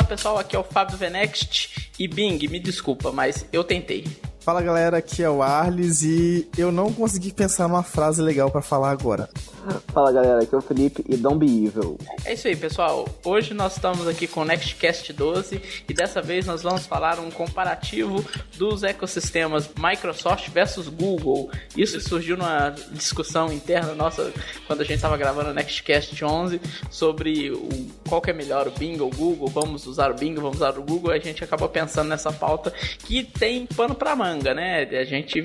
Olá pessoal, aqui é o Fábio Venext e Bing, me desculpa, mas eu tentei. Fala galera, aqui é o Arles e eu não consegui pensar numa frase legal para falar agora. Fala galera, aqui é o Felipe e Don't Be Evil. É isso aí pessoal, hoje nós estamos aqui com o Nextcast 12 e dessa vez nós vamos falar um comparativo dos ecossistemas Microsoft versus Google. Isso surgiu numa discussão interna nossa quando a gente estava gravando o Nextcast 11 sobre o, qual que é melhor, o Bing ou o Google, vamos usar o Bing, vamos usar o Google, a gente acabou pensando nessa pauta que tem pano para manga manga, né? A gente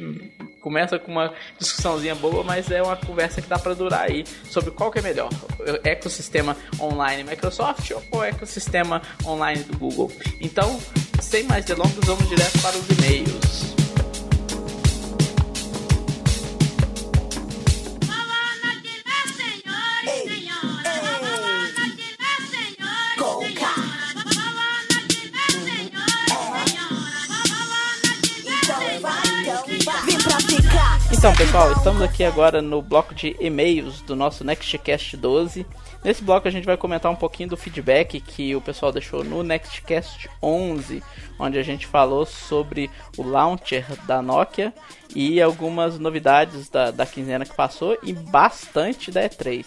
começa com uma discussãozinha boa, mas é uma conversa que dá para durar aí sobre qual que é melhor, ecossistema online Microsoft ou ecossistema online do Google. Então, sem mais delongas, vamos direto para os e-mails. Então, pessoal, estamos aqui agora no bloco de e-mails do nosso Nextcast 12. Nesse bloco a gente vai comentar um pouquinho do feedback que o pessoal deixou no Nextcast 11, onde a gente falou sobre o launcher da Nokia e algumas novidades da, da quinzena que passou e bastante da E3,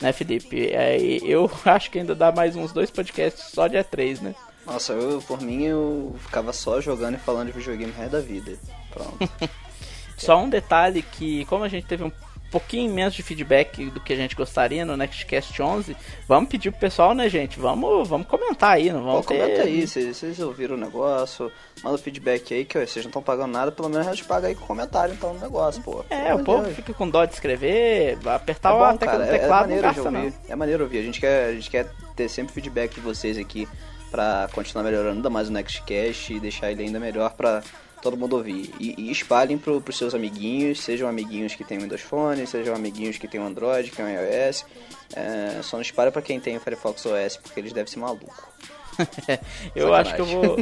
né, Felipe? É, eu acho que ainda dá mais uns dois podcasts só de E3, né? Nossa, eu, por mim, eu ficava só jogando e falando de videogame resto da vida. Pronto. Só um detalhe que, como a gente teve um pouquinho menos de feedback do que a gente gostaria no Nextcast 11, vamos pedir pro pessoal, né, gente? Vamos, vamos comentar aí, não vamos Pô, ter... Comenta aí, vocês, ouviram o negócio, manda feedback aí, que vocês não estão pagando nada, pelo menos a gente paga aí com comentário, então, no negócio, pô. É, o povo fica com dó de escrever, apertar é bom, o tecla do teclado, é, é maneiro ouvir, É maneiro ouvir, a gente, quer, a gente quer ter sempre feedback de vocês aqui, pra continuar melhorando ainda mais o Nextcast e deixar ele ainda melhor pra todo mundo ouvir. E, e espalhem pro, pros seus amiguinhos, sejam amiguinhos que tem Windows Phone, sejam amiguinhos que tem Android, que tem iOS. É, só não espalha para quem tem o Firefox OS, porque eles devem ser malucos. eu acho que eu vou.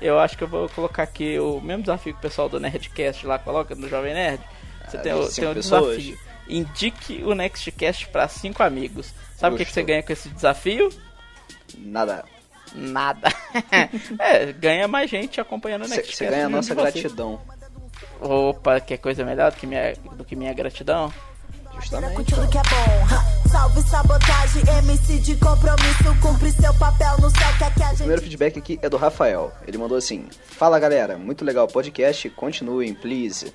Eu acho que eu vou colocar aqui o mesmo desafio que o pessoal do Nerdcast lá coloca no Jovem Nerd. Você é, tem, tem um desafio. Indique o Nextcast para cinco amigos. Sabe o que, que você ganha com esse desafio? Nada nada. é, ganha mais gente acompanhando o Nextcast. Você ganha a nossa gratidão. Opa, quer coisa melhor do que minha, do que minha gratidão? Justamente. Salve sabotagem, MC de compromisso, cumpre seu papel no céu que a gente... O primeiro feedback aqui é do Rafael. Ele mandou assim: Fala galera, muito legal o podcast, continuem, please.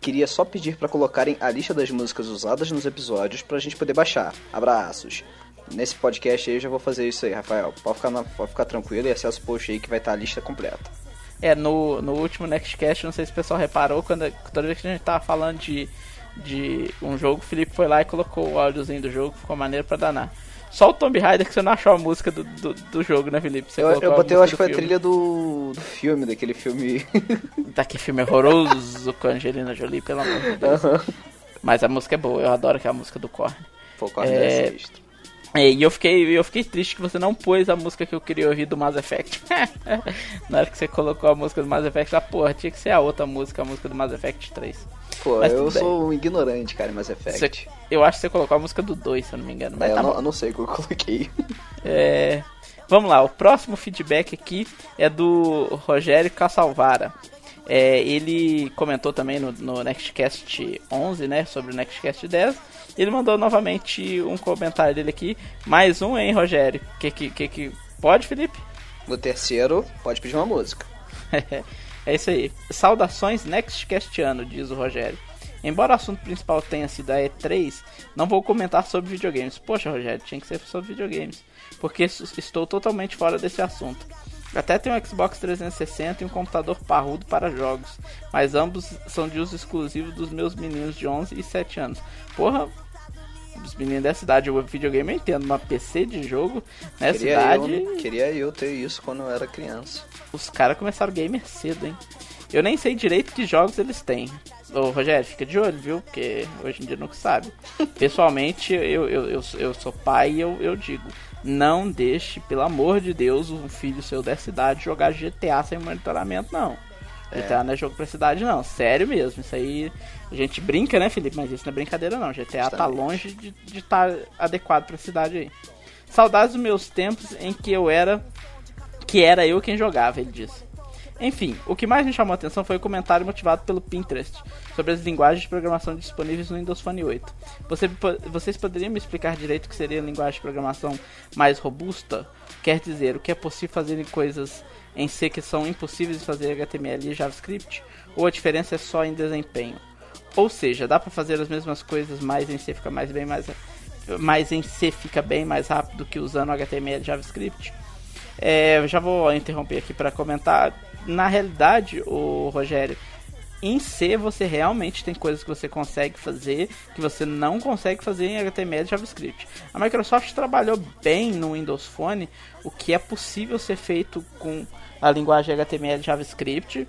Queria só pedir para colocarem a lista das músicas usadas nos episódios pra gente poder baixar. Abraços nesse podcast aí eu já vou fazer isso aí, Rafael. Pode ficar, na, pode ficar tranquilo e acessa o post aí que vai estar a lista completa. É, no, no último Nextcast, não sei se o pessoal reparou, quando toda vez que a gente tava falando de, de um jogo, o Felipe foi lá e colocou o áudiozinho do jogo, ficou maneiro pra danar. Só o Tomb Raider que você não achou a música do, do, do jogo, né, Felipe? Você eu, eu botei, eu acho que foi a trilha do, do filme, daquele filme. Daquele filme horroroso com a Angelina Jolie, pelo amor de Deus. Uhum. Mas a música é boa, eu adoro aquela música do Korn. Pô, Korn é... é é, e eu fiquei, eu fiquei triste que você não pôs a música que eu queria ouvir do Mass Effect. Na hora que você colocou a música do Mass Effect, ah, porra, tinha que ser a outra música, a música do Mass Effect 3. Pô, mas eu sou um ignorante, cara, em Mass Effect. Você, eu acho que você colocou a música do 2, se eu não me engano. Mas é, tá eu, não, eu, não, sei o que eu coloquei. É, vamos lá, o próximo feedback aqui é do Rogério Cassalvara. É, ele comentou também no, no Nextcast 11, né, sobre o Nextcast 10 ele mandou novamente um comentário dele aqui. Mais um, hein, Rogério? Que que, que, que... Pode, Felipe? O terceiro pode pedir uma música. é isso aí. Saudações Nextcastiano, diz o Rogério. Embora o assunto principal tenha sido a E3, não vou comentar sobre videogames. Poxa, Rogério, tinha que ser sobre videogames. Porque estou totalmente fora desse assunto. Até tem um Xbox 360 e um computador parrudo para jogos, mas ambos são de uso exclusivo dos meus meninos de 11 e 7 anos. Porra, os meninos da cidade o videogame eu entendo, uma PC de jogo nessa queria cidade. Eu, queria eu ter isso quando eu era criança. Os caras começaram gamer cedo, hein? Eu nem sei direito que jogos eles têm. Ô Rogério, fica de olho, viu? Porque hoje em dia nunca sabe. Pessoalmente, eu, eu, eu, eu sou pai e eu, eu digo: não deixe, pelo amor de Deus, um filho seu dessa idade jogar GTA sem monitoramento, não. É. GTA não é jogo pra cidade, não. Sério mesmo. Isso aí. A gente brinca, né, Felipe? Mas isso não é brincadeira, não. GTA tá Justamente. tá longe de estar tá adequado pra cidade aí. Saudades dos meus tempos em que eu era que era eu quem jogava, ele disse. Enfim, o que mais me chamou a atenção foi o comentário motivado pelo Pinterest sobre as linguagens de programação disponíveis no Windows Phone 8. Você, vocês poderiam me explicar direito o que seria a linguagem de programação mais robusta? Quer dizer, o que é possível fazer em coisas em C que são impossíveis de fazer HTML e JavaScript? Ou a diferença é só em desempenho? Ou seja, dá para fazer as mesmas coisas, mas em C fica mais bem mais mas em C fica bem mais rápido que usando HTML e JavaScript? É, já vou interromper aqui para comentar na realidade, o Rogério, em C você realmente tem coisas que você consegue fazer que você não consegue fazer em HTML e JavaScript. A Microsoft trabalhou bem no Windows Phone o que é possível ser feito com a linguagem HTML e JavaScript,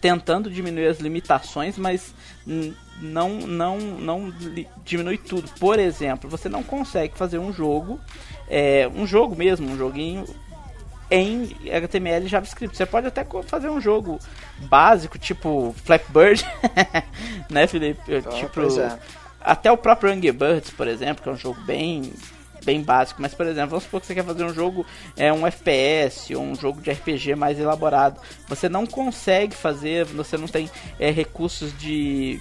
tentando diminuir as limitações, mas não não não diminui tudo. Por exemplo, você não consegue fazer um jogo, é, um jogo mesmo, um joguinho em HTML e JavaScript. Você pode até fazer um jogo básico, tipo Flappy Bird, né, Felipe? Oh, tipo, é. até o próprio Angry Birds, por exemplo, que é um jogo bem bem básico, mas por exemplo, vamos supor que você quer fazer um jogo, é um FPS, ou um jogo de RPG mais elaborado. Você não consegue fazer, você não tem é, recursos de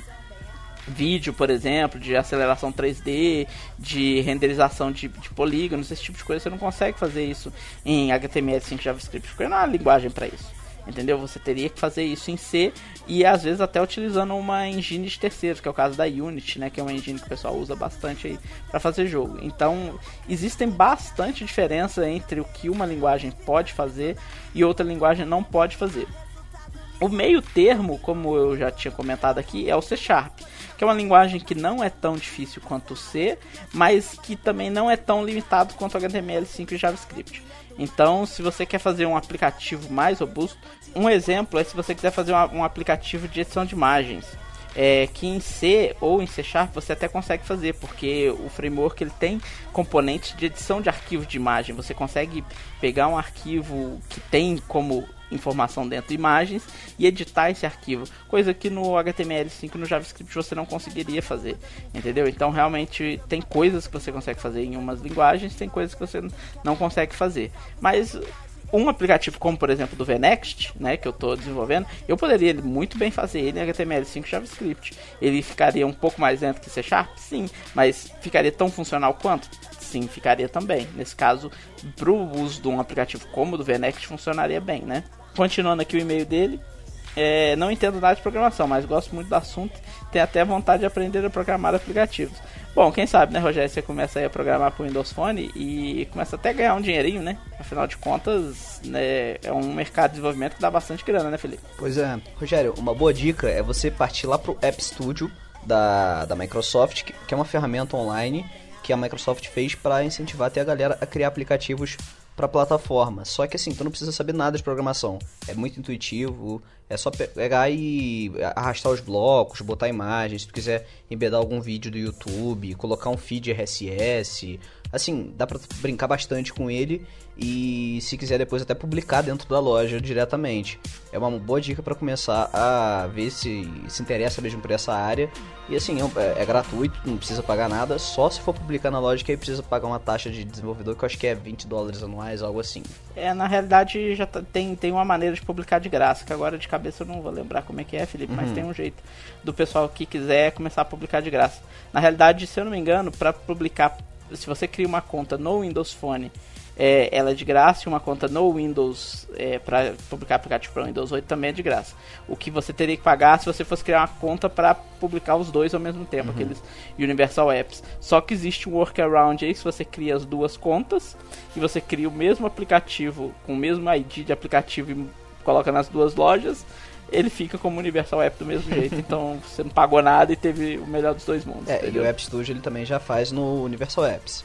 vídeo, por exemplo, de aceleração 3D, de renderização de, de polígonos, esse tipo de coisa, você não consegue fazer isso em HTML5 JavaScript, porque não há linguagem para isso. Entendeu? Você teria que fazer isso em C e às vezes até utilizando uma engine de terceiros, que é o caso da Unity, né, que é uma engine que o pessoal usa bastante aí para fazer jogo. Então, existem bastante diferença entre o que uma linguagem pode fazer e outra linguagem não pode fazer. O meio termo, como eu já tinha comentado aqui, é o C Sharp que é uma linguagem que não é tão difícil quanto o C, mas que também não é tão limitado quanto o HTML5 e JavaScript. Então, se você quer fazer um aplicativo mais robusto, um exemplo é se você quiser fazer um aplicativo de edição de imagens. É, que em C ou em C Sharp você até consegue fazer, porque o framework ele tem componentes de edição de arquivo de imagem. Você consegue pegar um arquivo que tem como informação dentro de imagens e editar esse arquivo, coisa que no HTML5 no JavaScript você não conseguiria fazer, entendeu? Então realmente tem coisas que você consegue fazer em umas linguagens, tem coisas que você não consegue fazer. Mas um aplicativo como por exemplo do VNext, né, que eu estou desenvolvendo, eu poderia muito bem fazer ele em HTML5 e JavaScript. Ele ficaria um pouco mais lento que C Sharp, sim, mas ficaria tão funcional quanto? Sim, ficaria também. Nesse caso, para o uso de um aplicativo como o do VNext funcionaria bem, né? Continuando aqui o e-mail dele. É, não entendo nada de programação, mas gosto muito do assunto. Tenho até vontade de aprender a programar aplicativos. Bom, quem sabe, né, Rogério? Você começa aí a programar para o Windows Phone e começa até a ganhar um dinheirinho, né? Afinal de contas, né, é um mercado de desenvolvimento que dá bastante grana, né, Felipe? Pois é. Rogério, uma boa dica é você partir lá pro App Studio da, da Microsoft, que é uma ferramenta online que a Microsoft fez para incentivar até a galera a criar aplicativos para plataforma. Só que assim, tu não precisa saber nada de programação. É muito intuitivo, é só pegar e arrastar os blocos, botar imagens, se tu quiser embedar algum vídeo do YouTube, colocar um feed RSS, assim, dá para brincar bastante com ele e se quiser depois até publicar dentro da loja diretamente. É uma boa dica para começar a ver se se interessa mesmo por essa área. E assim, é, é, gratuito, não precisa pagar nada, só se for publicar na loja que aí precisa pagar uma taxa de desenvolvedor que eu acho que é 20 dólares anuais, algo assim. É, na realidade já tá, tem, tem uma maneira de publicar de graça, que agora de cabeça eu não vou lembrar como é que é, Felipe, uhum. mas tem um jeito do pessoal que quiser começar a publicar de graça. Na realidade, se eu não me engano, para publicar se você cria uma conta no Windows Phone, é, ela é de graça, e uma conta no Windows é, para publicar aplicativo para Windows 8 também é de graça. O que você teria que pagar se você fosse criar uma conta para publicar os dois ao mesmo tempo, uhum. aqueles Universal Apps. Só que existe um workaround aí, se você cria as duas contas e você cria o mesmo aplicativo com o mesmo ID de aplicativo e coloca nas duas lojas, ele fica como Universal App do mesmo jeito. então você não pagou nada e teve o melhor dos dois mundos. É, entendeu? e o App Studio ele também já faz no Universal Apps.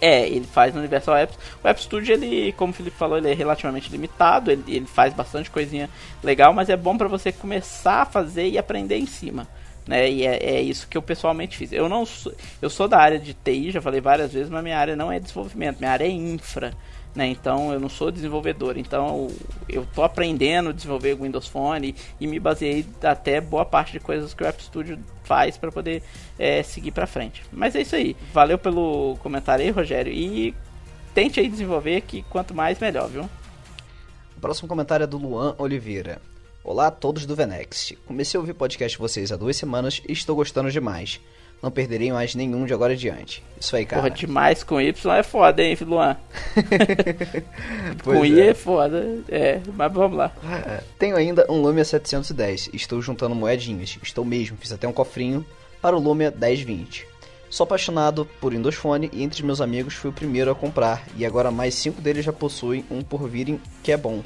É, ele faz no Universal Apps. O App Studio, ele, como o Felipe falou, ele é relativamente limitado, ele, ele faz bastante coisinha legal, mas é bom para você começar a fazer e aprender em cima. Né? E é, é, isso que eu pessoalmente fiz. Eu não sou, eu sou da área de TI, já falei várias vezes, mas minha área não é desenvolvimento, minha área é infra né? Então eu não sou desenvolvedor, então eu tô aprendendo a desenvolver o Windows Phone e me baseei até boa parte de coisas que o App Studio faz para poder é, seguir para frente. Mas é isso aí. Valeu pelo comentário aí, Rogério, e tente aí desenvolver que quanto mais melhor, viu? O próximo comentário é do Luan Oliveira. Olá a todos do Venext. Comecei a ouvir podcast vocês há duas semanas e estou gostando demais. Não perderei mais nenhum de agora adiante. Isso aí, cara. Porra, demais com Y é foda, hein, Luan? com I é. é foda. É, mas vamos lá. É. Tenho ainda um Lumia 710. Estou juntando moedinhas. Estou mesmo, fiz até um cofrinho para o Lumia 1020. Sou apaixonado por Windows Phone e entre meus amigos fui o primeiro a comprar. E agora mais cinco deles já possuem um por virem que é bom.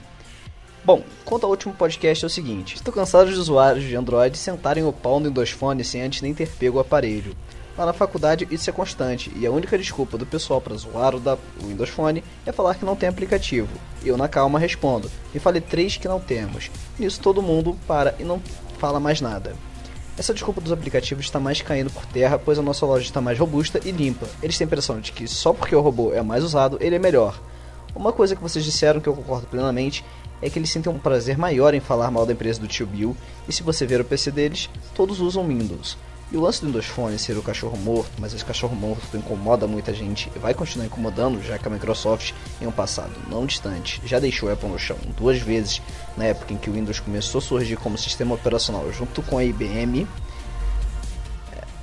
Bom, quanto ao último podcast é o seguinte: estou cansado de usuários de Android sentarem o pau no Windows Phone sem antes nem ter pego o aparelho. Lá na faculdade isso é constante e a única desculpa do pessoal para zoar o da Windows Phone é falar que não tem aplicativo. Eu na calma respondo: me fale três que não temos. Nisso todo mundo para e não fala mais nada. Essa desculpa dos aplicativos está mais caindo por terra, pois a nossa loja está mais robusta e limpa. Eles têm a impressão de que só porque o robô é mais usado, ele é melhor. Uma coisa que vocês disseram que eu concordo plenamente é que eles sentem um prazer maior em falar mal da empresa do tio Bill, e se você ver o PC deles, todos usam Windows. E o lance do Windows Phone ser o cachorro morto, mas esse cachorro morto incomoda muita gente e vai continuar incomodando, já que a Microsoft, em um passado não distante, já deixou a Apple no chão duas vezes, na época em que o Windows começou a surgir como sistema operacional junto com a IBM.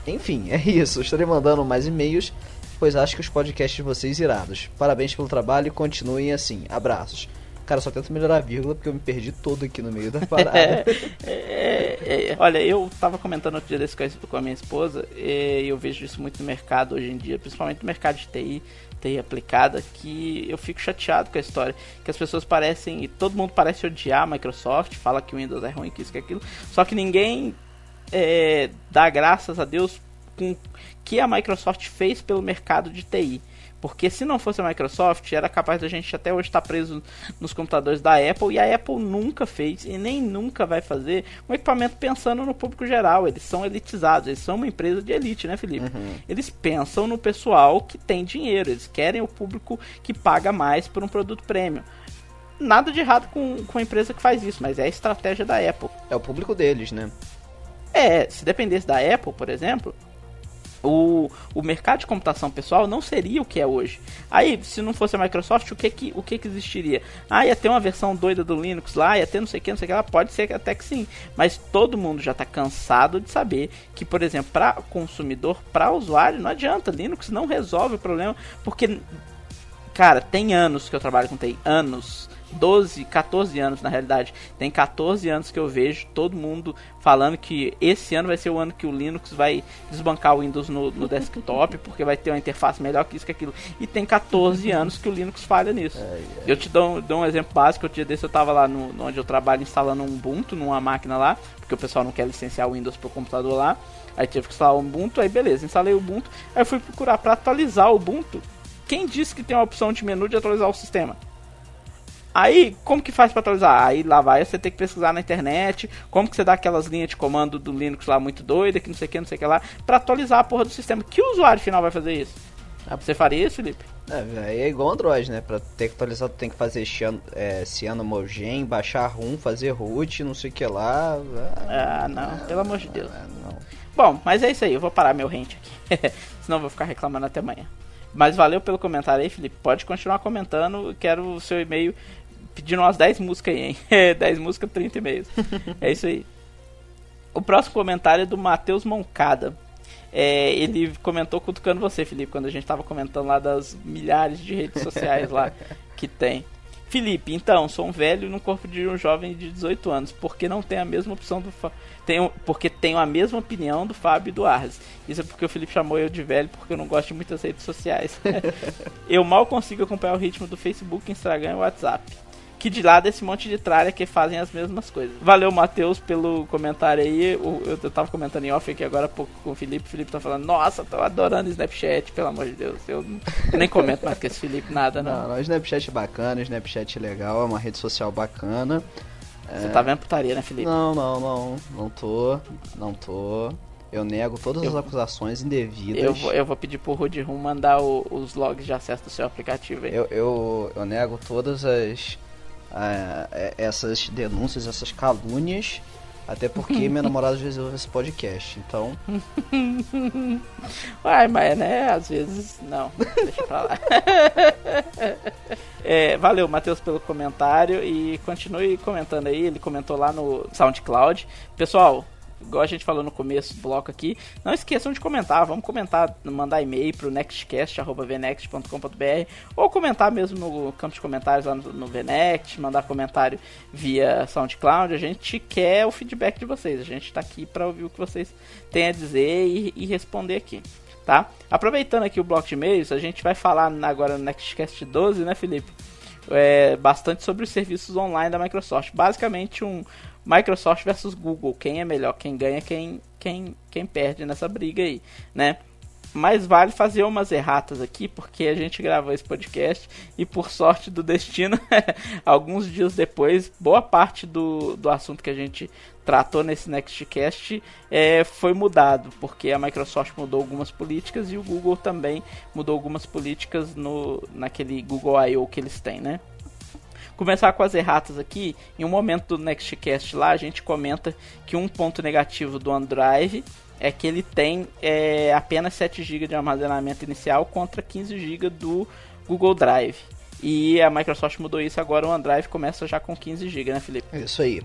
É, enfim, é isso. Estarei mandando mais e-mails, pois acho que os podcasts de vocês irados. Parabéns pelo trabalho e continuem assim. Abraços. Cara, só tento melhorar a vírgula porque eu me perdi todo aqui no meio da parada. é, é, é, olha, eu tava comentando outro dia desse com a minha esposa e eu vejo isso muito no mercado hoje em dia, principalmente no mercado de TI, TI aplicada, que eu fico chateado com a história. Que as pessoas parecem, e todo mundo parece odiar a Microsoft, fala que o Windows é ruim, que isso, que aquilo, só que ninguém é, dá graças a Deus com que a Microsoft fez pelo mercado de TI. Porque se não fosse a Microsoft, era capaz da gente até hoje estar preso nos computadores da Apple. E a Apple nunca fez e nem nunca vai fazer um equipamento pensando no público geral. Eles são elitizados, eles são uma empresa de elite, né, Felipe? Uhum. Eles pensam no pessoal que tem dinheiro, eles querem o público que paga mais por um produto premium nada de errado com, com a empresa que faz isso, mas é a estratégia da Apple. É o público deles, né? É, se dependesse da Apple, por exemplo, o, o mercado de computação pessoal não seria o que é hoje. Aí, se não fosse a Microsoft, o que que, o que, que existiria? Ah, ia ter uma versão doida do Linux lá, ia ter não sei o que, não sei o que lá, pode ser até que sim. Mas todo mundo já está cansado de saber que, por exemplo, para consumidor, para usuário, não adianta. Linux não resolve o problema, porque, cara, tem anos que eu trabalho com TI, anos 12, 14 anos na realidade. Tem 14 anos que eu vejo todo mundo falando que esse ano vai ser o ano que o Linux vai desbancar o Windows no, no desktop, porque vai ter uma interface melhor que isso, que aquilo. E tem 14 anos que o Linux falha nisso. É, é. Eu te dou, dou um exemplo básico. Outro dia desse eu tava lá no, onde eu trabalho instalando um Ubuntu numa máquina lá, porque o pessoal não quer licenciar o Windows pro computador lá. Aí tive que instalar o Ubuntu, aí beleza, instalei o Ubuntu. Aí eu fui procurar para atualizar o Ubuntu. Quem disse que tem a opção de menu de atualizar o sistema? Aí, como que faz para atualizar? Aí lá vai você ter que pesquisar na internet, como que você dá aquelas linhas de comando do Linux lá muito doida, que não sei o que, não sei o que lá, para atualizar a porra do sistema. Que usuário final vai fazer isso? Ah, você faria isso, Felipe? É, é igual Android, né? Pra ter que atualizar, tu tem que fazer Ciano, é, baixar RUM, fazer root, não sei o que lá. Ah, não, pelo amor de Deus. Ah, não. Bom, mas é isso aí, eu vou parar meu rente aqui. Senão eu vou ficar reclamando até amanhã. Mas valeu pelo comentário aí, Felipe. Pode continuar comentando. Quero o seu e-mail pedindo umas 10 músicas aí, hein? 10 músicas, 30 e-mails. é isso aí. O próximo comentário é do Matheus Moncada. É, ele comentou cutucando você, Felipe, quando a gente tava comentando lá das milhares de redes sociais lá que tem. Felipe, então, sou um velho no corpo de um jovem de 18 anos, porque não tem a mesma opção do Fa... tenho, porque tenho a mesma opinião do Fábio e do Arles. Isso é porque o Felipe chamou eu de velho porque eu não gosto de muitas redes sociais. eu mal consigo acompanhar o ritmo do Facebook, Instagram e WhatsApp que de lá desse monte de tralha que fazem as mesmas coisas. Valeu, Matheus, pelo comentário aí. Eu, eu tava comentando em off aqui agora pouco com o Felipe. O Felipe tá falando, nossa, tô adorando Snapchat, pelo amor de Deus. Eu nem comento mais com esse Felipe nada, não. Não, não Snapchat é bacana, Snapchat é legal, é uma rede social bacana. Você é... tá vendo putaria, né, Felipe? Não, não, não. Não tô. Não tô. Eu nego todas eu, as acusações indevidas. Eu vou, eu vou pedir pro Room mandar o, os logs de acesso do seu aplicativo aí. Eu, eu, eu nego todas as é, essas denúncias, essas calúnias Até porque minha namorada já ouve esse podcast, então. Uai, mas né, às vezes não. Deixa pra lá. é, valeu, Matheus, pelo comentário e continue comentando aí. Ele comentou lá no SoundCloud. Pessoal, igual a gente falou no começo do bloco aqui, não esqueçam de comentar. Vamos comentar, mandar e-mail pro nextcast.vnext.com.br ou comentar mesmo no campo de comentários lá no, no Vnext, mandar comentário via SoundCloud. A gente quer o feedback de vocês. A gente está aqui para ouvir o que vocês têm a dizer e, e responder aqui. Tá? Aproveitando aqui o bloco de e-mails, a gente vai falar agora no Nextcast 12, né, Felipe? É, bastante sobre os serviços online da Microsoft. Basicamente um, Microsoft versus Google, quem é melhor, quem ganha, quem, quem, quem perde nessa briga aí, né? Mas vale fazer umas erratas aqui, porque a gente gravou esse podcast e por sorte do destino, alguns dias depois, boa parte do, do assunto que a gente tratou nesse Nextcast é, foi mudado, porque a Microsoft mudou algumas políticas e o Google também mudou algumas políticas no, naquele Google I.O. que eles têm, né? Começar com as erratas aqui. Em um momento do Nextcast lá, a gente comenta que um ponto negativo do OneDrive é que ele tem é, apenas 7 GB de armazenamento inicial contra 15 GB do Google Drive. E a Microsoft mudou isso agora, o OneDrive começa já com 15 GB, né, Felipe? É isso aí.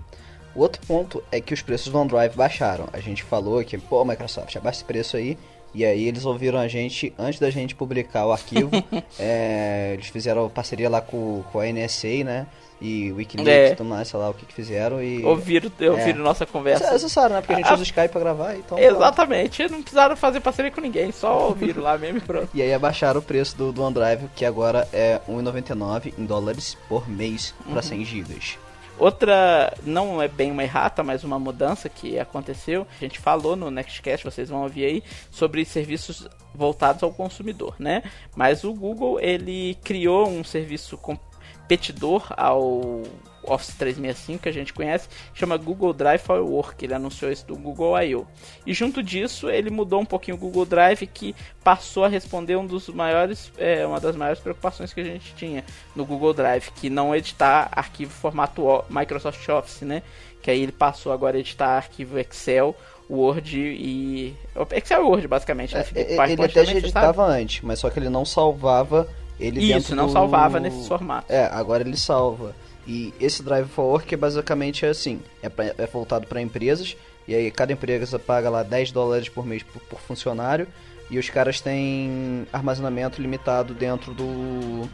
O outro ponto é que os preços do OneDrive baixaram. A gente falou que, pô, Microsoft, abaixa esse preço aí. E aí eles ouviram a gente antes da gente publicar o arquivo. é, eles fizeram parceria lá com, com a NSA, né? E Wikileaks, é. tudo mais, sei lá o que, que fizeram e... Ouviram, ouviram é. nossa conversa. É necessário, né? Porque a gente a... usa o Skype pra gravar, então... Exatamente, pronto. não precisaram fazer parceria com ninguém, só ouviram lá mesmo e pronto. E aí abaixaram o preço do, do OneDrive, que agora é R$1,99 em dólares por mês uhum. 100 gigas. Outra, não é bem uma errata, mas uma mudança que aconteceu. A gente falou no Nextcast, vocês vão ouvir aí, sobre serviços voltados ao consumidor, né? Mas o Google, ele criou um serviço competidor ao Office 365 que a gente conhece, chama Google Drive for Work. Ele anunciou isso do Google I.O. E junto disso, ele mudou um pouquinho o Google Drive, que passou a responder um dos maiores, é, uma das maiores preocupações que a gente tinha no Google Drive, que não editar arquivo formato Microsoft Office, né? Que aí ele passou agora a editar arquivo Excel, Word e. Excel e Word, basicamente. Né? É, ele até já editava antes, mas só que ele não salvava ele Isso, não do... salvava nesses formatos. É, agora ele salva. E esse Drive for Work é basicamente assim, é, pra, é voltado para empresas, e aí cada empresa paga lá 10 dólares por mês por, por funcionário, e os caras têm armazenamento limitado dentro do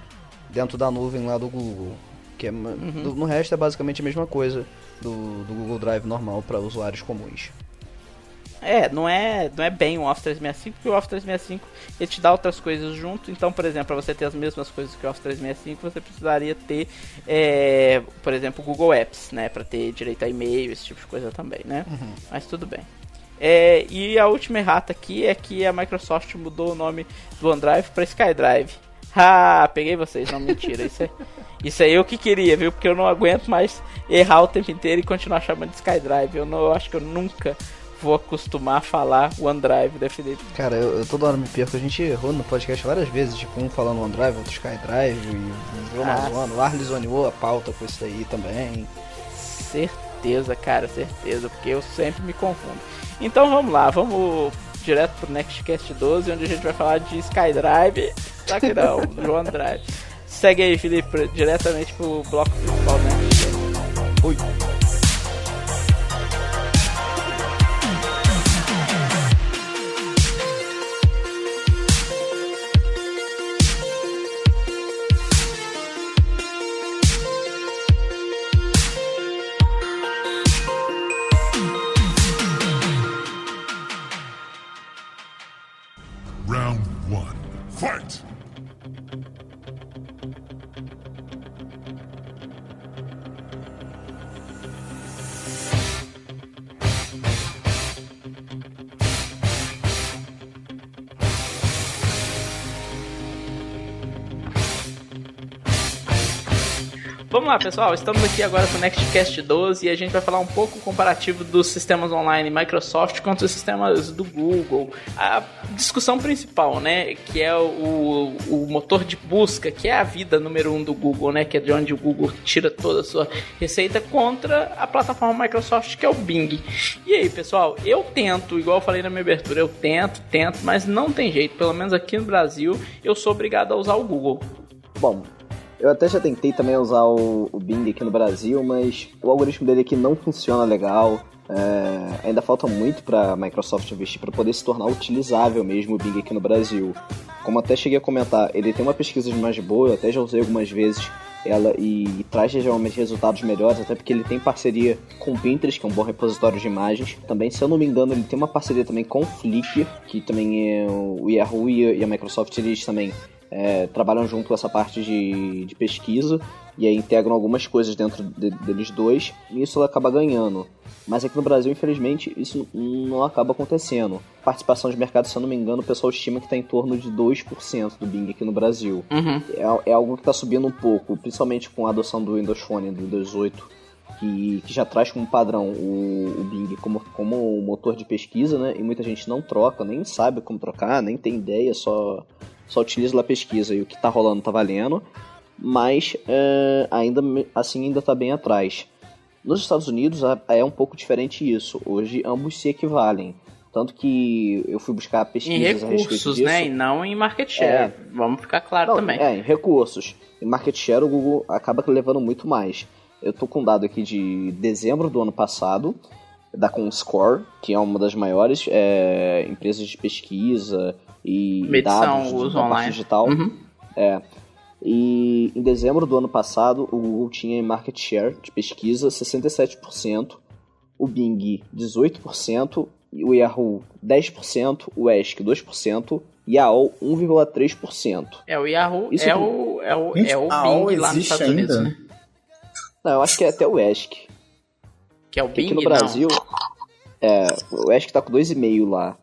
dentro da nuvem lá do Google. Que é, uhum. no resto é basicamente a mesma coisa do, do Google Drive normal para usuários comuns. É, não é, não é bem o Office 365, porque o Office 365 ele te dá outras coisas junto. Então, por exemplo, para você ter as mesmas coisas que o Office 365, você precisaria ter, é, por exemplo, o Google Apps, né, para ter direito a e-mail, esse tipo de coisa também, né? Uhum. Mas tudo bem. É, e a última errata aqui é que a Microsoft mudou o nome do OneDrive para SkyDrive. Ah, peguei vocês, não mentira. Isso é, isso é eu que queria, viu? Porque eu não aguento mais errar o tempo inteiro e continuar chamando de SkyDrive. Eu, não, eu acho que eu nunca vou acostumar a falar OneDrive definido. Cara, eu, eu toda hora me perco. A gente errou no podcast várias vezes, tipo, um falando OneDrive, outro SkyDrive, e o Amazono. O Arles zoneou a pauta com isso aí também. Certeza, cara, certeza, porque eu sempre me confundo. Então vamos lá, vamos direto pro Nextcast 12, onde a gente vai falar de SkyDrive. Só que não, do OneDrive. Segue aí, Felipe, diretamente pro bloco principal, né? Oi. Pessoal. Estamos aqui agora com o NextCast 12 e a gente vai falar um pouco comparativo dos sistemas online Microsoft contra os sistemas do Google. A discussão principal, né, que é o, o motor de busca, que é a vida número um do Google, né, que é de onde o Google tira toda a sua receita contra a plataforma Microsoft, que é o Bing. E aí, pessoal, eu tento, igual eu falei na minha abertura, eu tento, tento, mas não tem jeito. Pelo menos aqui no Brasil, eu sou obrigado a usar o Google. Bom, eu até já tentei também usar o, o Bing aqui no Brasil, mas o algoritmo dele aqui não funciona legal. É, ainda falta muito para a Microsoft investir para poder se tornar utilizável mesmo o Bing aqui no Brasil. Como até cheguei a comentar, ele tem uma pesquisa de mais boa, eu até já usei algumas vezes ela e, e, traz geralmente resultados melhores, até porque ele tem parceria com o Pinterest, que é um bom repositório de imagens. Também, se eu não me engano, ele tem uma parceria também com o Flickr, que também é o Yahoo e a Microsoft eles também é, trabalham junto com essa parte de, de pesquisa e aí integram algumas coisas dentro de, deles dois e isso acaba ganhando. Mas aqui no Brasil, infelizmente, isso não acaba acontecendo. Participação de mercado, se eu não me engano, o pessoal estima que está em torno de 2% do Bing aqui no Brasil. Uhum. É, é, algo que está subindo um pouco, principalmente com a adoção do Windows Phone do Windows 8, que, que já traz como padrão o, o Bing como, como motor de pesquisa, né? E muita gente não troca, nem sabe como trocar, nem tem ideia, só só utiliza a pesquisa e o que está rolando está valendo, mas é, ainda assim ainda está bem atrás. Nos Estados Unidos é um pouco diferente isso. Hoje ambos se equivalem. Tanto que eu fui buscar pesquisas em recursos, né? E não em market share. É. Vamos ficar claro não, também. É, em recursos. Em market share o Google acaba levando muito mais. Eu tô com um dado aqui de dezembro do ano passado, da Comscore, que é uma das maiores é, empresas de pesquisa e Medição, dados uso online. digital. Uhum. É. E em dezembro do ano passado, o Google tinha em market share de pesquisa 67%, o Bing 18%, o Yahoo 10%, o Ask 2% e a AOL 1,3%. É, o Yahoo Isso é, o, é o, Gente, é o Bing lá nos Estados Unidos, né? Não, eu acho que é até o Ask. Que é o Bing, Aqui no Brasil, não. é, o Ask tá com 2,5 lá.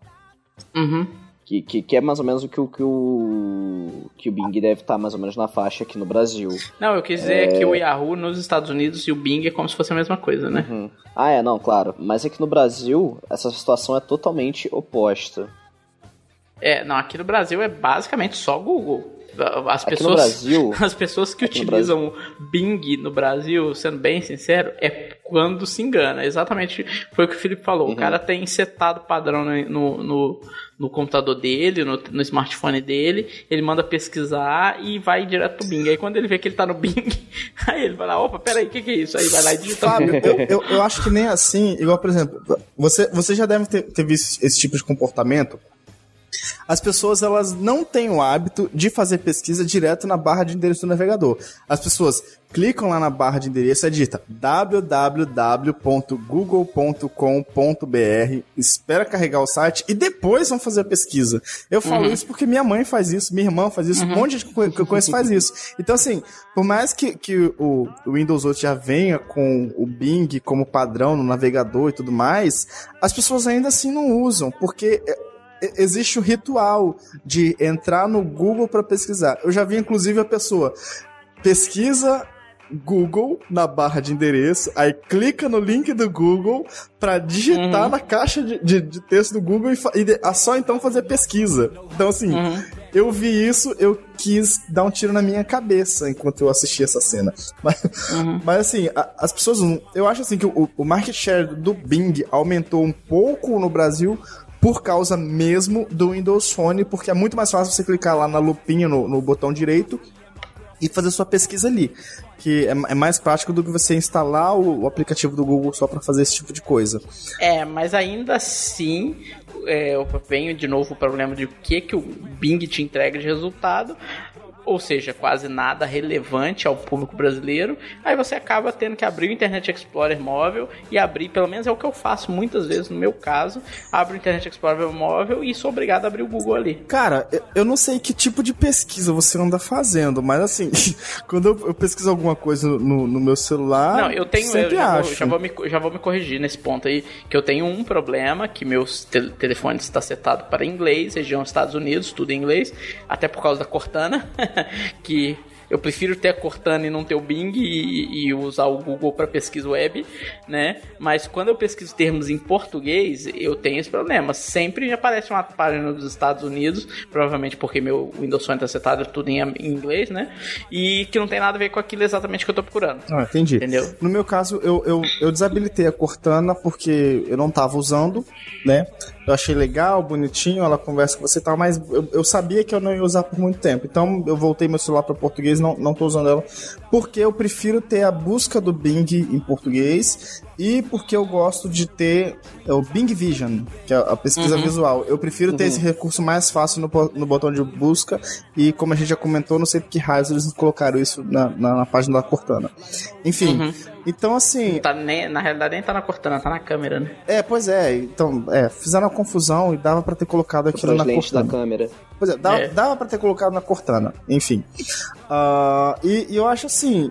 Uhum. Que, que, que, é mais ou menos o que o, que o, que o Bing deve estar mais ou menos na faixa aqui no Brasil. Não, eu quis dizer é... que o Yahoo nos Estados Unidos e o Bing é como se fosse a mesma coisa, né? Uhum. Ah, é, não, claro. Mas aqui no Brasil, essa situação é totalmente oposta. É, não, aqui no Brasil é basicamente só Google. As aqui pessoas, no Brasil, as pessoas que utilizam Bing no Brasil, sendo bem sincero, é quando se engana. Exatamente foi o que o Felipe falou. Uhum. O cara tem setado padrão no, no, no computador dele, no, no, smartphone dele, ele manda pesquisar e vai direto pro Bing. Aí quando ele vê que ele tá no Bing, aí ele fala, opa, peraí, o que, que é isso? Aí vai lá e digita. Fábio, eu, eu, eu, acho que nem assim, igual, por exemplo, você, você já deve ter, ter visto esse tipo de comportamento as pessoas elas não têm o hábito de fazer pesquisa direto na barra de endereço do navegador. As pessoas clicam lá na barra de endereço e digita www.google.com.br, espera carregar o site e depois vão fazer a pesquisa. Eu falo uhum. isso porque minha mãe faz isso, minha irmã faz isso, uhum. um monte de gente que eu conheço faz isso. Então, assim, por mais que, que o, o Windows 8 já venha com o Bing como padrão no navegador e tudo mais, as pessoas ainda assim não usam, porque existe o ritual de entrar no Google para pesquisar. Eu já vi, inclusive, a pessoa pesquisa Google na barra de endereço, aí clica no link do Google para digitar uhum. na caixa de, de, de, texto do Google e, e só então fazer pesquisa. Então, assim, uhum. eu vi isso, eu quis dar um tiro na minha cabeça enquanto eu assisti essa cena. Mas, uhum. mas assim, a, as pessoas. Eu acho assim que o, o market share do Bing aumentou um pouco no Brasil por causa mesmo do Windows Phone, porque é muito mais fácil você clicar lá na lupinha no, no botão direito e fazer sua pesquisa ali. Que é, é mais prático do que você instalar o, o aplicativo do Google só para fazer esse tipo de coisa. É, mas ainda assim, é, eu venho de novo o problema de o que, que o Bing te entrega de resultado ou seja, quase nada relevante ao público brasileiro, aí você acaba tendo que abrir o Internet Explorer móvel e abrir, pelo menos é o que eu faço muitas vezes no meu caso, abro o Internet Explorer móvel e sou obrigado a abrir o Google ali. Cara, eu não sei que tipo de pesquisa você anda fazendo, mas assim, quando eu, pesquiso alguma coisa no, no meu celular, não, eu tenho, sempre eu já, acho. Vou, já, vou me, já vou me corrigir nesse ponto aí, que eu tenho um problema, que meu te telefone está setado para inglês, região Estados Unidos, tudo em inglês, até por causa da Cortana, que Eu prefiro ter a Cortana e não ter o Bing e, e usar o Google para pesquisa web, né? Mas quando eu pesquiso termos em português, eu tenho esse problema. Sempre me aparece uma página dos Estados Unidos, provavelmente porque meu Windows Phone está setado tudo em, inglês, né? E que não tem nada a ver com aquilo exatamente que eu tô procurando. Ah, entendi. Entendeu? No meu caso, eu, eu, eu desabilitei a Cortana porque eu não tava usando, né? Eu achei legal, bonitinho, ela conversa com você e tal, mas eu, eu sabia que eu não ia usar por muito tempo. Então eu voltei meu celular para português, não, não tô usando ela, porque eu prefiro ter a busca do Bing em português e porque eu gosto de ter o Bing Vision, que é a pesquisa uhum. visual. Eu prefiro ter uhum. esse recurso mais fácil no, no botão de busca e como a gente já comentou, não sei por que raios eles colocaram isso na, na, na página da Cortana. Enfim, uhum. então assim... Tá nem, na realidade nem tá na Cortana, tá na câmera, né? É, pois é. Então, é, fizeram a confusão e dava para ter colocado aquilo na Cortana. da câmera. Pois é, dava, é. dava pra ter colocado na Cortana. Enfim. Uh, e, e eu acho assim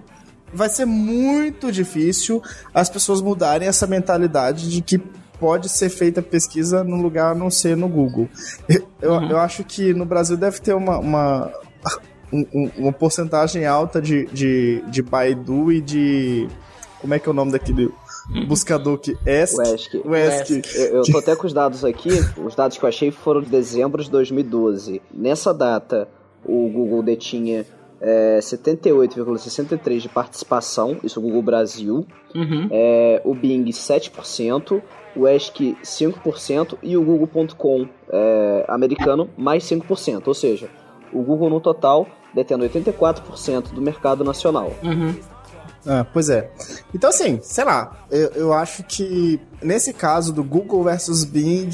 vai ser muito difícil as pessoas mudarem essa mentalidade de que pode ser feita pesquisa no lugar a não ser no Google. Eu, uhum. eu acho que no Brasil deve ter uma, uma, um, uma porcentagem alta de, de, de Baidu e de. Como é que é o nome daquele buscador que ESC. O ESC. Eu, eu tô até com os dados aqui, os dados que eu achei foram de dezembro de 2012. Nessa data, o Google detinha é, 78,63% de participação, isso o Google Brasil. Uhum. É, o Bing 7%, o ESC 5% e o Google.com é, americano mais 5%. Ou seja, o Google no total detendo 84% do mercado nacional. Uhum. Ah, pois é. Então, assim, sei lá, eu, eu acho que nesse caso do Google versus Bing,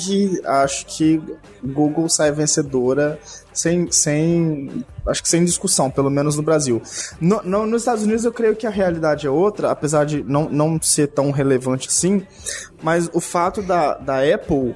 acho que Google sai vencedora sem, sem acho que sem discussão, pelo menos no Brasil. No, no, nos Estados Unidos eu creio que a realidade é outra, apesar de não, não ser tão relevante assim, mas o fato da, da Apple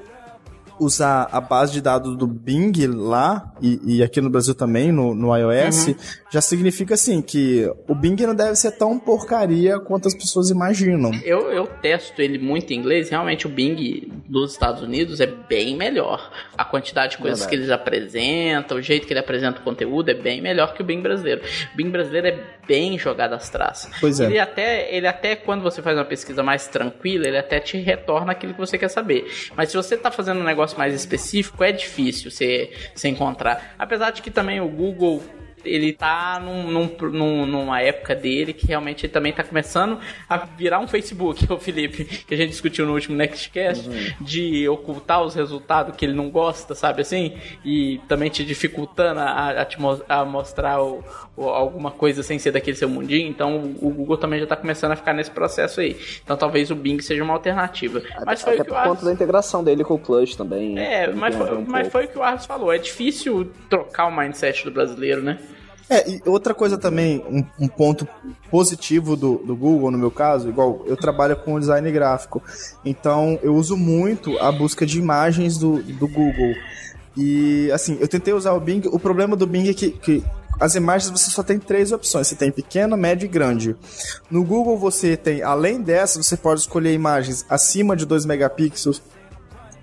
usar a base de dados do Bing lá, e, e aqui no Brasil também, no, no iOS, uhum. já significa assim que o Bing não deve ser tão porcaria quanto as pessoas imaginam. Eu, eu testo ele muito em inglês, realmente o Bing dos Estados Unidos é bem melhor. A quantidade de coisas Verdade. que eles apresentam, o jeito que ele apresenta o conteúdo é bem melhor que o Bing brasileiro. O Bing brasileiro é bem jogado às traças. Pois é. Ele até, ele até, quando você faz uma pesquisa mais tranquila, ele até te retorna aquilo que você quer saber. Mas se você está fazendo um negócio mais específico, é difícil você, você encontrar. Apesar de que também o Google ele tá num, num, numa época dele que realmente ele também tá começando a virar um Facebook, o Felipe, que a gente discutiu no último Nextcast, uhum. de ocultar os resultados que ele não gosta, sabe assim? E também te dificultando a, a, te, a mostrar o, alguma coisa sem ser daquele seu mundinho. Então o Google também já tá começando a ficar nesse processo aí. Então talvez o Bing seja uma alternativa. Até, mas foi até o que por conta da integração dele com o Plus também. Né? É, mas, foi, um mas foi o que o Arthur falou. É difícil trocar o mindset do brasileiro, né? É, e outra coisa também, um, um, ponto positivo do, do Google, no meu caso, igual eu trabalho com design gráfico, então eu uso muito a busca de imagens do, do Google. E assim, eu tentei usar o Bing, o problema do Bing é que, que as imagens você só tem três opções. Você tem pequeno, médio e grande. No Google você tem, além dessa, você pode escolher imagens acima de 2 megapixels,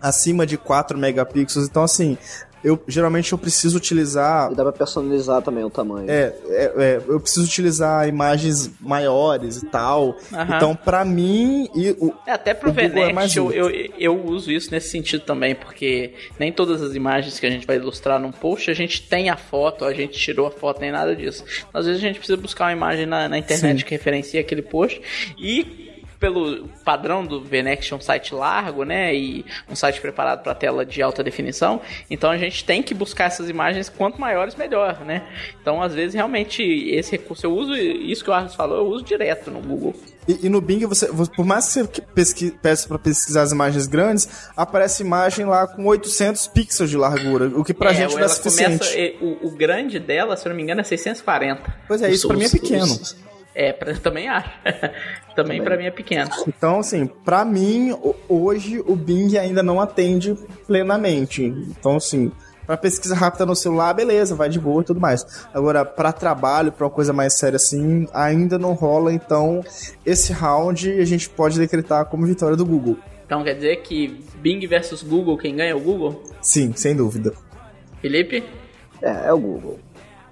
acima de 4 megapixels. Então, assim, eu geralmente eu preciso utilizar. E dá pra personalizar também o tamanho. É, é, é eu preciso utilizar imagens maiores e tal. Uhum. Então, pra mim. E o, é, até pro Venet, é eu, eu, eu, uso isso nesse sentido também, porque nem todas as imagens que a gente vai ilustrar num post a gente tem a foto, a gente tirou a foto, nem nada disso. Às vezes a gente precisa buscar uma imagem na, na internet Sim. que referencia aquele post e pelo padrão do VNext é um site largo, né, e um site preparado para tela de alta definição, então a gente tem que buscar essas imagens quanto maiores melhor, né? Então, às vezes realmente esse recurso eu uso, isso que o Arthur falou, eu uso direto no Google. E, e, no Bing, você, por mais que você pesqui, peça para pesquisar as imagens grandes, aparece imagem lá com 800 pixels de largura, o que pra é, gente não é suficiente. Começa, o, o, grande dela, se eu não me engano, é 640. Pois é, isso para mim é pequeno. Os, é, pra, também acho. também para mim é pequeno. Então, assim, para mim, hoje o Bing ainda não atende plenamente. Então, assim, para pesquisa rápida no celular, beleza, vai de boa e tudo mais. Agora, para trabalho, para uma coisa mais séria assim, ainda não rola. Então, esse round a gente pode decretar como vitória do Google. Então quer dizer que Bing versus Google, quem ganha é o Google? Sim, sem dúvida. Felipe? É, é o Google.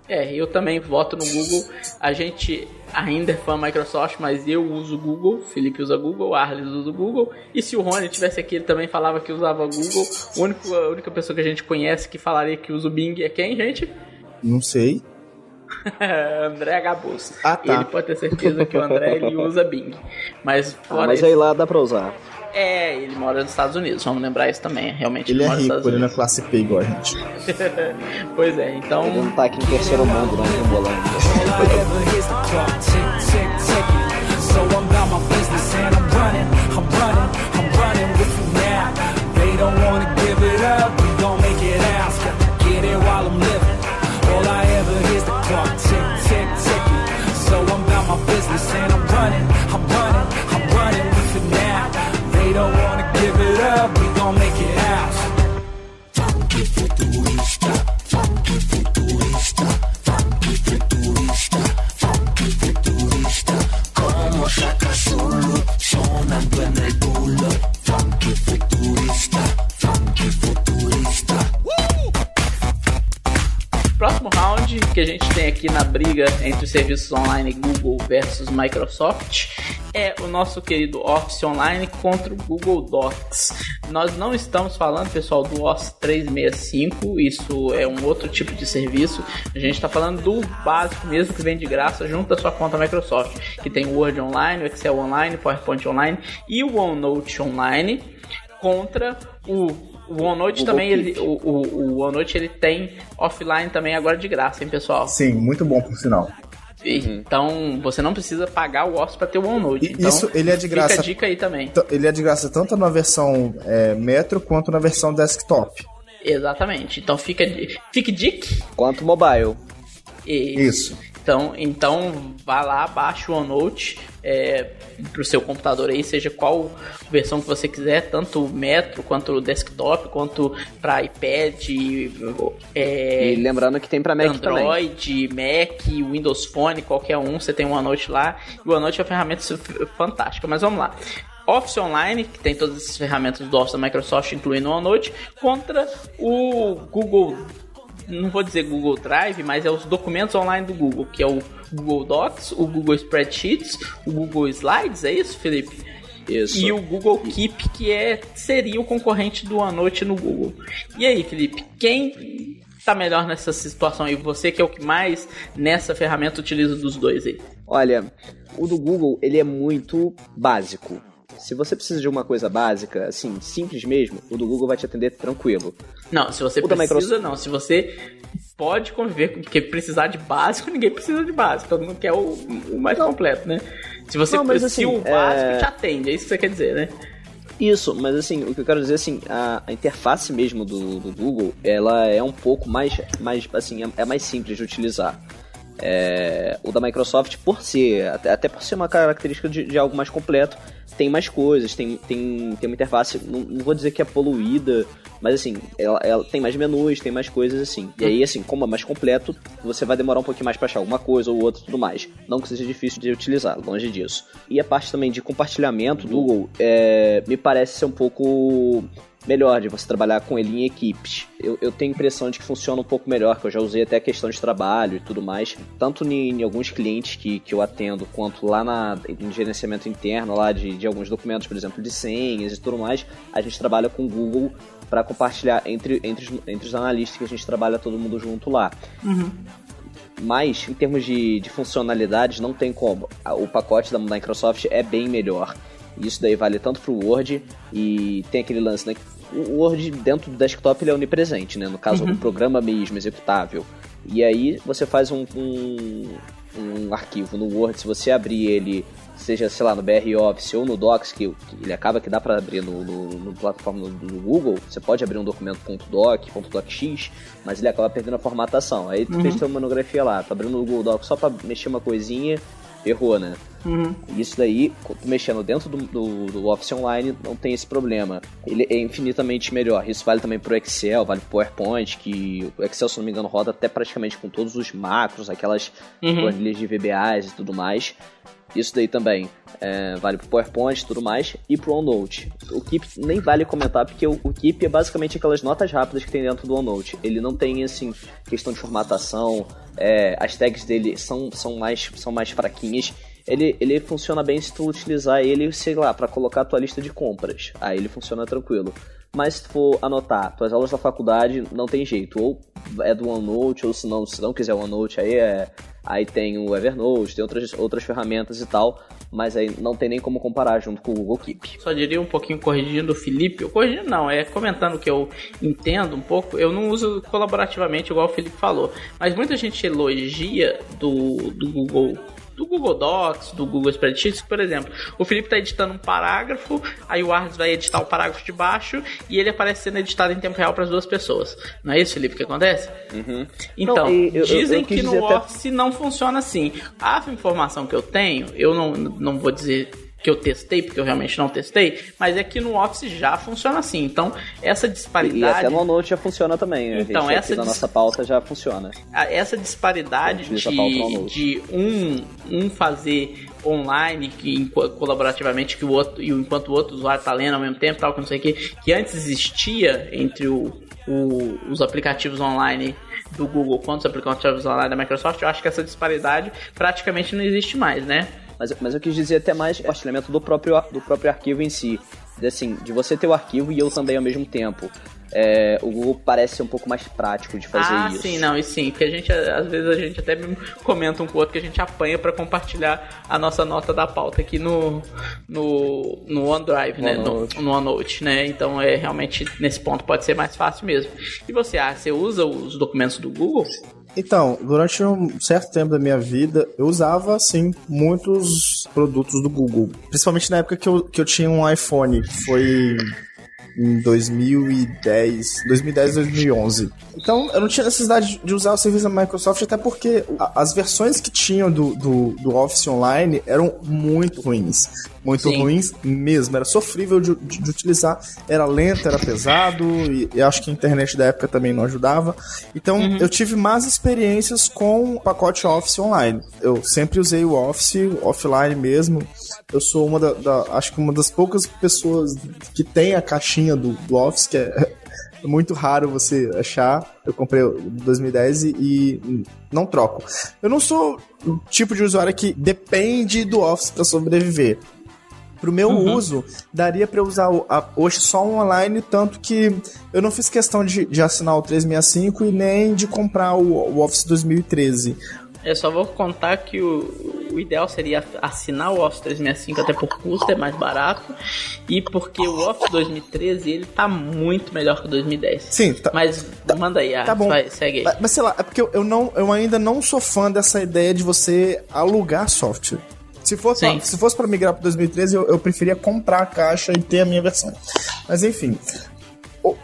É, eu também voto no Google. A gente ainda é fã Microsoft, mas eu uso Google. Felipe usa Google, Arles usa Google. E se o Rony tivesse aqui, ele também falava que usava Google. O único, a única pessoa que a gente conhece que falaria que usa o Bing é quem, gente? Não sei. André Gabus. Ah, tá. Ele pode ter certeza que o André ele usa Bing. Mas Ah, fora mas isso- aí lá dá pra usar. É, ele mora nos Estados Unidos, vamos lembrar isso também. Realmente Ele é mora nos rico, Estados ele não é classe P igual a gente. Pois é, então. Ele não tá aqui em terceiro mundo, né? Embolando. All tem aqui na briga entre os serviços online Google versus Microsoft é o nosso querido Office Online contra o Google Docs. Nós não estamos falando, pessoal, do Office 365, isso é um outro tipo de serviço. A gente está falando do básico mesmo que vem de graça junto à sua conta Microsoft, que tem o Word Online, o Excel Online, o PowerPoint Online e o OneNote Online contra o o OneNote Google também, ele, o, o, o OneNote ele tem offline também agora de graça, hein, pessoal? Sim, muito bom por sinal. Então você não precisa pagar o Office para ter o OneNote. Então, isso, ele é de graça. Fica a dica aí também. Ele é de graça tanto na versão é, Metro quanto na versão desktop. Exatamente. Então fica, fique dick. Quanto mobile. E, Isso. Então, então vá lá, baixa o OneNote é, pro seu computador aí, seja qual versão que você quiser, tanto o Metro, quanto o desktop, quanto para iPad, é, E lembrando que tem pra Mac também. Android, Mac, Windows Phone, qualquer um, você tem o OneNote lá. E o OneNote é uma ferramenta fantástica, mas vamos lá. Office Online, que tem todas as ferramentas do Office da Microsoft, incluindo o OneNote, contra o Google, não vou dizer Google Drive, mas é os documentos online do Google, que é o Google Docs, o Google Spreadsheets, o Google Slides, é isso, Felipe? Isso. E o Google Keep, que é, seria o concorrente do OneNote no Google. E aí, Felipe, quem tá melhor nessa situação aí? Você que é o que mais nessa ferramenta utiliza dos dois aí. Olha, o do Google, ele é muito básico. Se você precisa de uma coisa básica, assim, simples mesmo, o do Google vai te atender tranquilo. Não, se você O precisa, Microsoft- não. Se você pode conviver com porque precisar de básico, ninguém precisa de básico. Todo mundo quer o, o mais completo, né? Se você Não, precisa, assim, o básico é- te atende, é isso que você quer dizer, né? Isso, mas assim, o que eu quero dizer assim, a, a interface mesmo do, do Google, ela é um pouco mais, mais assim, é, é mais simples de utilizar. É, o da Microsoft, por ser, até, até por ser uma característica de, de algo mais completo, tem mais coisas, tem, tem, tem uma interface, não, não vou dizer que é poluída, mas assim, ela, ela tem mais menus, tem mais coisas assim. E aí, assim, como é mais completo, você vai demorar um pouquinho mais pra achar alguma coisa ou outra tudo mais. Não que seja difícil de utilizar, longe disso. E a parte também de compartilhamento do Google é, me parece ser um pouco melhor de você trabalhar com ele em equipes. Eu, eu tenho a impressão de que funciona um pouco melhor, que eu já usei até a questão de trabalho e tudo mais, tanto em, em alguns clientes que, que eu atendo, quanto lá na, em gerenciamento interno lá de, de alguns documentos, por exemplo, de senhas e tudo mais, a gente trabalha com o Google para compartilhar entre, entre, os, entre os analistas que a gente trabalha todo mundo junto lá. Mas, em termos de, de funcionalidades, não tem como. O pacote da Microsoft é bem melhor. Isso daí vale tanto pro Word e tem aquele lance, né? O Word dentro do desktop ele é onipresente, né? No caso, o programa mesmo, executável. E aí você faz um, um, um arquivo no Word, se você abrir ele, seja, sei lá, no BR Office ou no Docs, que, que ele acaba que dá para abrir no, no, no plataforma do, Google, você pode abrir um documento .doc, .docx, mas ele acaba perdendo a formatação. Aí tu fez tua monografia lá, tá abrindo o Google Docs só para mexer uma coisinha, errou, né? Uhum. Isso daí, mexendo dentro do, do, do, Office Online, não tem esse problema. Ele é infinitamente melhor. Isso vale também pro Excel, vale pro PowerPoint, que o Excel, se não me engano, roda até praticamente com todos os macros, aquelas uhum. planilhas de VBAs e tudo mais. Isso daí também é, vale pro PowerPoint e tudo mais, e pro OneNote. O Keep nem vale comentar, porque o, o Keep é basicamente aquelas notas rápidas que tem dentro do OneNote. Ele não tem, assim, questão de formatação, é, as tags dele são, são, mais, são mais fraquinhas. Ele, ele funciona bem se tu utilizar ele, sei lá, para colocar a tua lista de compras. Aí ele funciona tranquilo. Mas se tu for anotar tuas aulas da faculdade, não tem jeito. Ou é do OneNote, ou se não, se não quiser OneNote, aí é Aí tem o Evernote, tem outras, outras ferramentas e tal, mas aí não tem nem como comparar junto com o Google Keep. Só diria um pouquinho corrigindo o Felipe, corrigindo não, é comentando que eu entendo um pouco, eu não uso colaborativamente igual o Felipe falou, mas muita gente elogia do, do Google do Google Docs, do Google Spreadsheets, por exemplo. O Felipe está editando um parágrafo, aí o Ardes vai editar o parágrafo de baixo e ele aparece sendo editado em tempo real para as duas pessoas. Não é isso, Felipe, que acontece? Uhum. Então, não, eu, dizem eu, eu que no até... Office não funciona assim. A informação que eu tenho, eu não, não vou dizer que eu testei, porque eu realmente não testei, mas é que no Office já funciona assim. Então, essa disparidade. E até no OneNote já funciona também. Então, essa aqui na nossa pauta já funciona. Essa disparidade de, de um, um fazer online que colaborativamente que o outro e enquanto o outro usuário está lendo ao mesmo tempo tal que não sei o que que antes existia entre o, o, os aplicativos online do Google quanto os aplicativos online da Microsoft eu acho que essa disparidade praticamente não existe mais né mas, mas eu quis dizer até mais compartilhamento do próprio, do próprio arquivo em si. De, assim, de você ter o arquivo e eu também ao mesmo tempo. É, o Google parece ser um pouco mais prático de fazer ah, isso. Ah, sim, não, e sim, porque a gente, às vezes a gente até comenta um com o outro que a gente apanha para compartilhar a nossa nota da pauta aqui no, no, no OneDrive, né, no, no OneNote, né, então é realmente, nesse ponto pode ser mais fácil mesmo. E você, ah, você usa os documentos do Google? Então, durante um certo tempo da minha vida, eu usava, assim, muitos produtos do Google. Principalmente na época que eu, que eu tinha um iPhone, que foi em 2010, 2010, 2011. Então, eu não tinha necessidade de usar o serviço da Microsoft, até porque as versões que tinham do, do, do Office Online eram muito ruins. Muito Sim. ruins mesmo. Era sofrível de, de, de, utilizar, era lento, era pesado, e, e, acho que a internet da época também não ajudava. Então, uhum. eu tive más experiências com o pacote Office Online. Eu sempre usei o Office offline mesmo. Eu sou uma da, da acho que uma das poucas pessoas que tem a caixinha do, do Office, que é é muito raro você achar. Eu comprei em 2010 e, e, não troco. Eu não sou o tipo de usuário que depende do Office para sobreviver. Pro meu uhum. uso, daria para usar hoje só um online, tanto que eu não fiz questão de, de assinar o 365 e nem de comprar o, o Office 2013. Eu só vou contar que o, o ideal seria assinar o Office 365 até por custo, é mais barato. E porque o Office 2013 ele tá muito melhor que o 2010. Sim, tá, Mas tá, manda aí, tá bom. Vai, segue aí. Mas, mas sei lá, é porque eu, eu, não, eu ainda não sou fã dessa ideia de você alugar software. Se fosse, pra, se fosse para migrar para 2013, eu, eu preferia comprar a caixa e ter a minha versão. Mas enfim,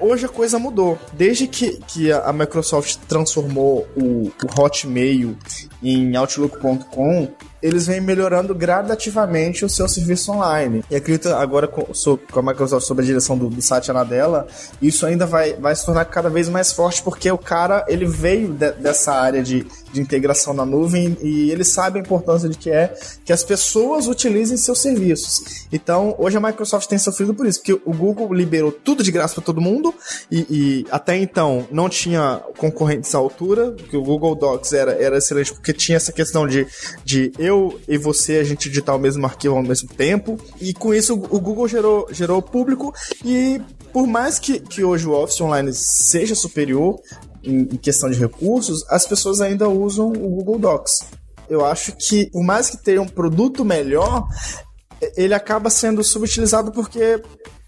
hoje a coisa mudou. Desde que, que a Microsoft transformou o, o Hotmail em Outlook.com, eles vêm melhorando gradativamente o seu serviço online. E acredito agora com, a Microsoft sob a direção do, do Satya Nadella, isso ainda vai, vai se tornar cada vez mais forte porque o cara ele veio de, dessa área de, de integração na nuvem e ele sabe a importância de que é que as pessoas utilizem seus serviços. Então, hoje a Microsoft tem sofrido por isso, porque o Google liberou tudo de graça para todo mundo e, e, até então não tinha concorrentes à altura, que o Google Docs era, era excelente porque tinha essa questão de, de eu e você a gente digitar o mesmo arquivo ao mesmo tempo e com isso o Google gerou, gerou público e por mais que, que hoje o Office Online seja superior, em, em questão de recursos, as pessoas ainda usam o Google Docs. Eu acho que, por mais que tenha um produto melhor, ele acaba sendo subutilizado porque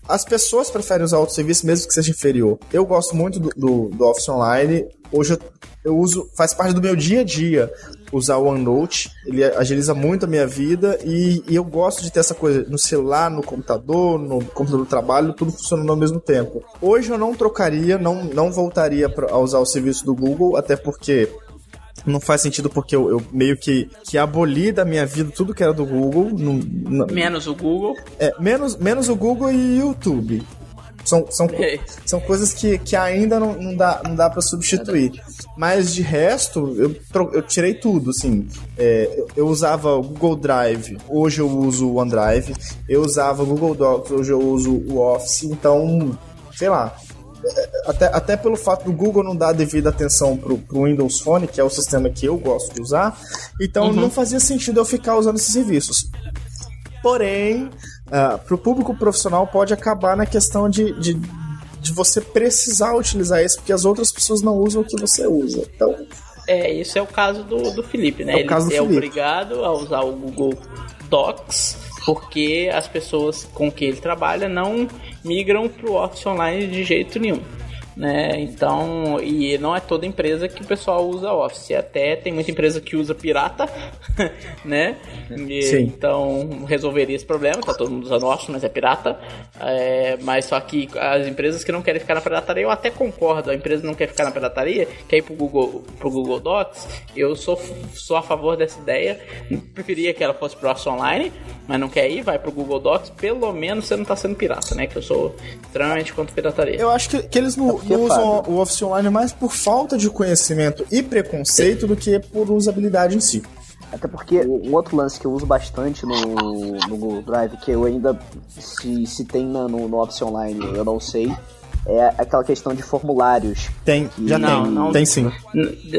as pessoas preferem usar outro serviço mesmo que seja inferior. Eu gosto muito do, do, do Office Online. Hoje eu, eu, uso, faz parte do meu dia a dia usar o OneNote. Ele agiliza muito a minha vida e, e, eu gosto de ter essa coisa no celular, no computador, no computador do trabalho, tudo funcionando ao mesmo tempo. Hoje eu não trocaria, não, não voltaria pra, a usar o serviço do Google, até porque não faz sentido porque eu, eu, meio que, que aboli da minha vida tudo que era do Google. No, no, menos o Google. É, menos, menos o Google e YouTube. São, são, são coisas que, que ainda não, não dá, não dá para substituir. Mas de resto, eu, eu tirei tudo, assim. É, eu, eu usava o Google Drive, hoje eu uso o OneDrive. Eu usava o Google Docs, hoje eu uso o Office. Então, sei lá, até, até pelo fato do Google não dar devida atenção pro, pro Windows Phone, que é o sistema que eu gosto de usar, então uhum. não fazia sentido eu ficar usando esses serviços. Porém, uh, pro público profissional pode acabar na questão de, de, de você precisar utilizar isso, porque as outras pessoas não usam o que você usa. Então. É, isso é o caso do, do Felipe, né? É Ele é Felipe. obrigado a usar o Google Docs porque as pessoas com que ele trabalha não migram para o Office Online de jeito nenhum né? Então, e não é toda empresa que o pessoal usa Office, até tem muita empresa que usa pirata, né? E, Sim. Então, resolveria esse problema, tá todo mundo usando Office, mas é pirata. É, mas só que as empresas que não querem ficar na pirataria, eu até concordo, a empresa não quer ficar na pirataria, quer ir pro Google, pro Google Docs, eu sou, sou a favor dessa ideia, preferia que ela fosse pro Office Online, mas não quer ir, vai pro Google Docs, pelo menos você não tá sendo pirata, né? Que eu sou extremamente contra pirataria. Eu acho que, que eles não, não usam o Office Online mais por falta de conhecimento e preconceito do que por usabilidade em si. Até porque um outro lance que eu uso bastante no, no Google Drive, que eu ainda, se, se tem no, no Office Online, eu não sei, é aquela questão de formulários. Tem, já não, tem, não, tem sim.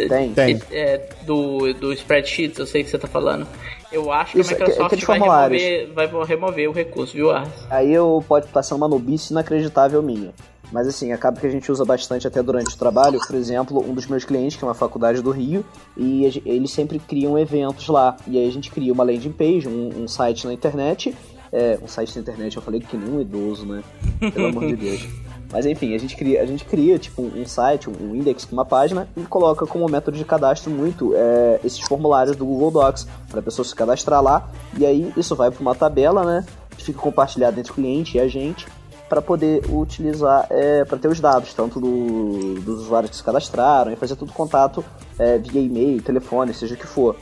Tem. tem. É, do, do spreadsheet, eu sei que você está falando. Eu acho Isso, que a Microsoft vai remover, vai remover o recurso, viu, Ars? Aí eu pode estar sendo uma nobice inacreditável minha. Mas assim, acaba que a gente usa bastante até durante o trabalho. Por exemplo, um dos meus clientes, que é uma faculdade do Rio, e eles sempre criam eventos lá. E aí a gente cria uma landing page, um, um site na internet. É, um site na internet, eu falei que nem um idoso, né? Pelo amor de Deus. Mas enfim, a gente cria, a gente cria tipo um site, um index, uma página e coloca como método de cadastro muito é, esses formulários do Google Docs para a pessoa se cadastrar lá. E aí isso vai para uma tabela, né? Que fica compartilhado entre o cliente e a gente para poder utilizar, é, para ter os dados, tanto do, dos usuários que se cadastraram, e fazer todo contato é, via e-mail, telefone, seja o que for.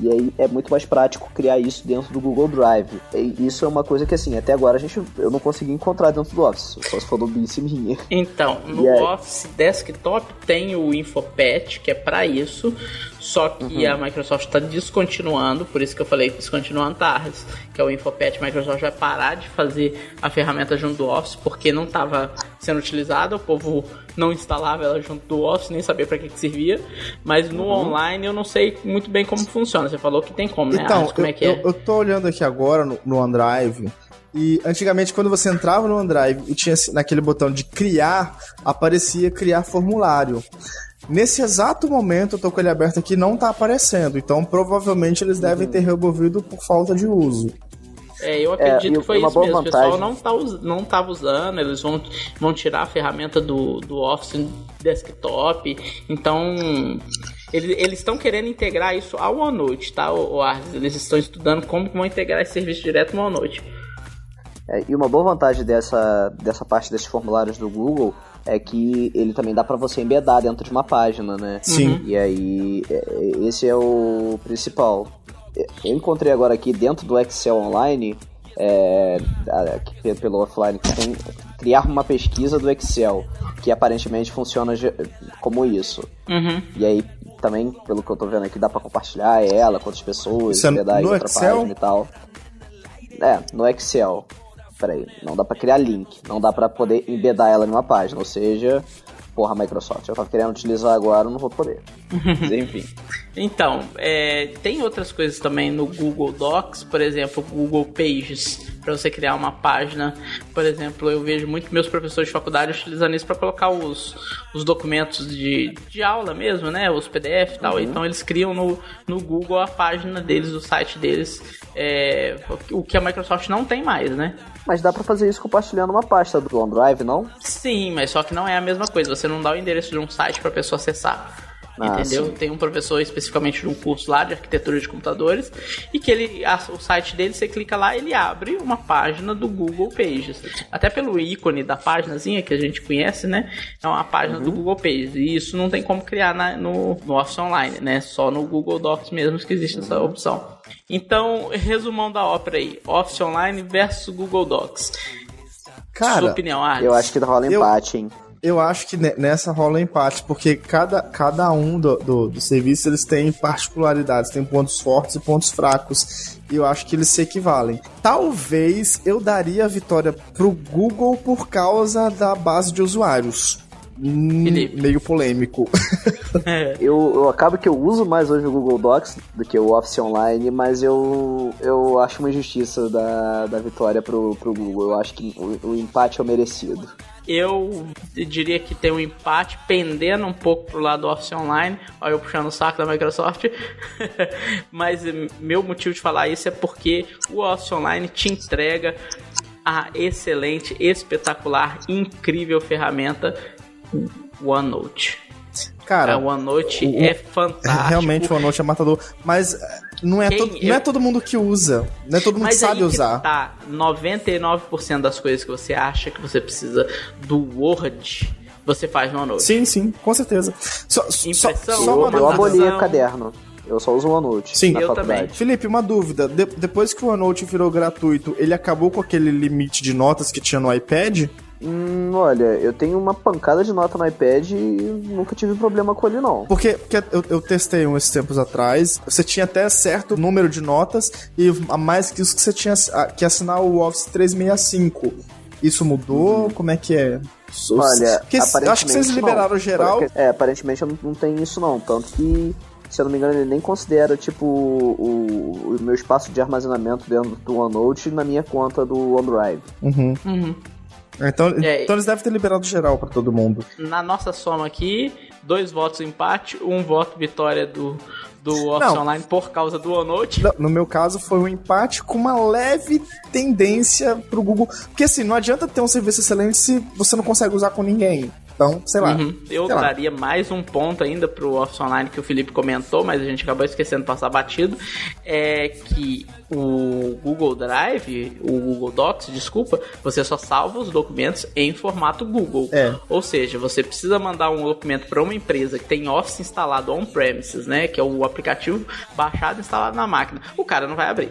E aí é muito mais prático criar isso dentro do Google Drive. E isso é uma coisa que, assim, até agora a gente, eu não consegui encontrar dentro do Office. Só se for do minha. Então, no aí... Office Desktop tem o InfoPad, que é para isso. Só que uhum. a Microsoft está descontinuando, por isso que eu falei descontinuando TARS, que é o InfoPad. A Microsoft vai parar de fazer a ferramenta junto do Office porque não estava sendo utilizada, o povo não instalava ela junto do Office, nem sabia para que, que, servia. Mas no uhum. online eu não sei muito bem como funciona. Você falou que tem como, né? Então, como eu, é que é? Eu, eu tô olhando aqui agora no, no OneDrive. E antigamente, quando você entrava no OneDrive e tinha naquele botão de criar, aparecia criar formulário. Nesse exato momento, eu tô com ele aberto aqui, não tá aparecendo. Então, provavelmente, eles devem uhum. ter removido por falta de uso. É, eu acredito é, que foi isso mesmo. Vantagem. O pessoal não, tá, não tava usando, eles vão, vão tirar a ferramenta do, do Office Desktop. Então, eles estão querendo integrar isso ao OneNote, tá, o, o Eles estão estudando como vão integrar esse serviço direto no OneNote. É, e uma boa vantagem dessa, dessa parte desses formulários do Google é que ele também dá para você embedar dentro de uma página, né? Sim. E aí, é, esse é o principal. Eu encontrei agora aqui dentro do Excel Online, é, pelo offline, que tem criar uma pesquisa do Excel, que aparentemente funciona como isso. Uhum. E aí, também, pelo que eu tô vendo aqui, dá para compartilhar ela com outras pessoas, isso embedar é no outra Excel? página e tal. É, no Excel peraí, não dá para criar link, não dá para poder embedar ela numa página, ou seja, porra, Microsoft, eu tava querendo utilizar agora, não vou poder. Mas, enfim. Então, é, tem outras coisas também no Google Docs, por exemplo, Google Pages, para você criar uma página. Por exemplo, eu vejo muito meus professores de faculdade utilizando isso para colocar os, os documentos de, de aula mesmo, né? Os PDF e tal. Uhum. Então eles criam no, no Google a página deles, o site deles, é, o que a Microsoft não tem mais, né? Mas dá para fazer isso compartilhando uma pasta do OneDrive, não? Sim, mas só que não é a mesma coisa. Você não dá o endereço de um site para pessoa acessar. Ah, entendeu? sim. Tem um professor especificamente de um curso lá de arquitetura de computadores e que ele, a- o site dele, você clica lá, ele abre uma página do Google Pages. Até pelo ícone da páginazinha que a gente conhece, né? É uma página do Google Pages. E isso não tem como criar na- no, no Office Online, né? Só no Google Docs mesmo que existe essa opção. Então, resumão da ópera aí: Office Online versus Google Docs. Sua Cara, opinião, Alex? Eu acho que rola Eu- empate, hein? Eu acho que ne- nessa rola empate, porque cada, cada um do, do, do serviço eles têm particularidades, tem pontos fortes e pontos fracos. E eu acho que eles se equivalem. Talvez eu daria a vitória pro Google por causa da base de usuários. Hum, Felipe. meio polêmico. Eu, eu acabo que eu uso mais hoje o Google Docs do que o Office Online, mas eu, eu acho uma injustiça da, da vitória pro, pro Google. Eu acho que o, o empate é o merecido. Eu diria que tem um empate pendendo um pouco pro lado do Office Online. Olha eu puxando o saco da Microsoft. Mas eh, meu motivo de falar isso é porque o Office Online te entrega a excelente, espetacular, incrível ferramenta OneNote. Cara, a OneNote o- é fantástico. realmente o OneNote é matador. Mas eh, não é, Quem- todo, não é eu- todo mundo que usa. Não é todo mundo Mas que sabe aí usar. Que tá, 99% das coisas que você acha que você precisa do Word, você faz no OneNote. Sim, sim, com certeza. Só, só, Impressão, só eu, uma eu aboli o caderno. Eu só uso o OneNote Sim. na Eu faculdade. também. Felipe, uma dúvida. De- depois que o OneNote virou gratuito, ele acabou com aquele limite de notas que tinha no iPad? Hum, olha, eu tenho uma pancada de nota no iPad e nunca tive problema com ele, não. Porque, porque eu, eu testei um esses tempos atrás, você tinha até certo número de notas e a mais que isso que você tinha que assinar o Office 365. Isso mudou? Como é que é? Olha, porque eu acho que vocês aparentemente liberaram não. geral. É, aparentemente não, não tem isso não. Tanto que, se eu não me engano, ele nem considera, tipo, o, o meu espaço de armazenamento dentro do OneNote na minha conta do OneDrive. Uhum. Uhum. Então, É. então eles devem ter liberado geral pra todo mundo. Na nossa soma aqui, dois votos empate, um voto vitória do, do Office Não. Online por causa do OneNote. No- No meu caso, foi um empate com uma leve tendência pro Google. Porque assim, não adianta ter um serviço excelente se você não consegue usar com ninguém. Então, sei lá. Uhum. Eu Sei lá. daria mais um ponto ainda pro Office Online que o Felipe comentou, mas a gente acabou esquecendo de passar batido. É que o Google Drive, o Google Docs, desculpa, você só salva os documentos em formato Google. É. Ou seja, você precisa mandar um documento para uma empresa que tem Office instalado on-premises, né? Que é o aplicativo baixado e instalado na máquina. O cara não vai abrir.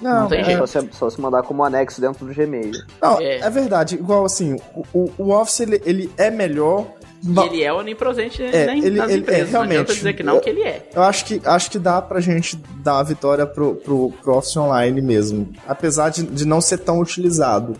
Não, Não tem é- jeito. Só se, só se mandar como anexo dentro do Gmail. Não, É. é. verdade. Igual assim, o, o- Office ele, ele é melhor. E ele é onipresente É, né, ele- nas ele- é, empresas. não adianta realmente. dizer que não, que ele é. Eu acho que, acho que dá pra gente dar a vitória pro, pro, pro Office Online mesmo. Apesar de, de não ser tão utilizado.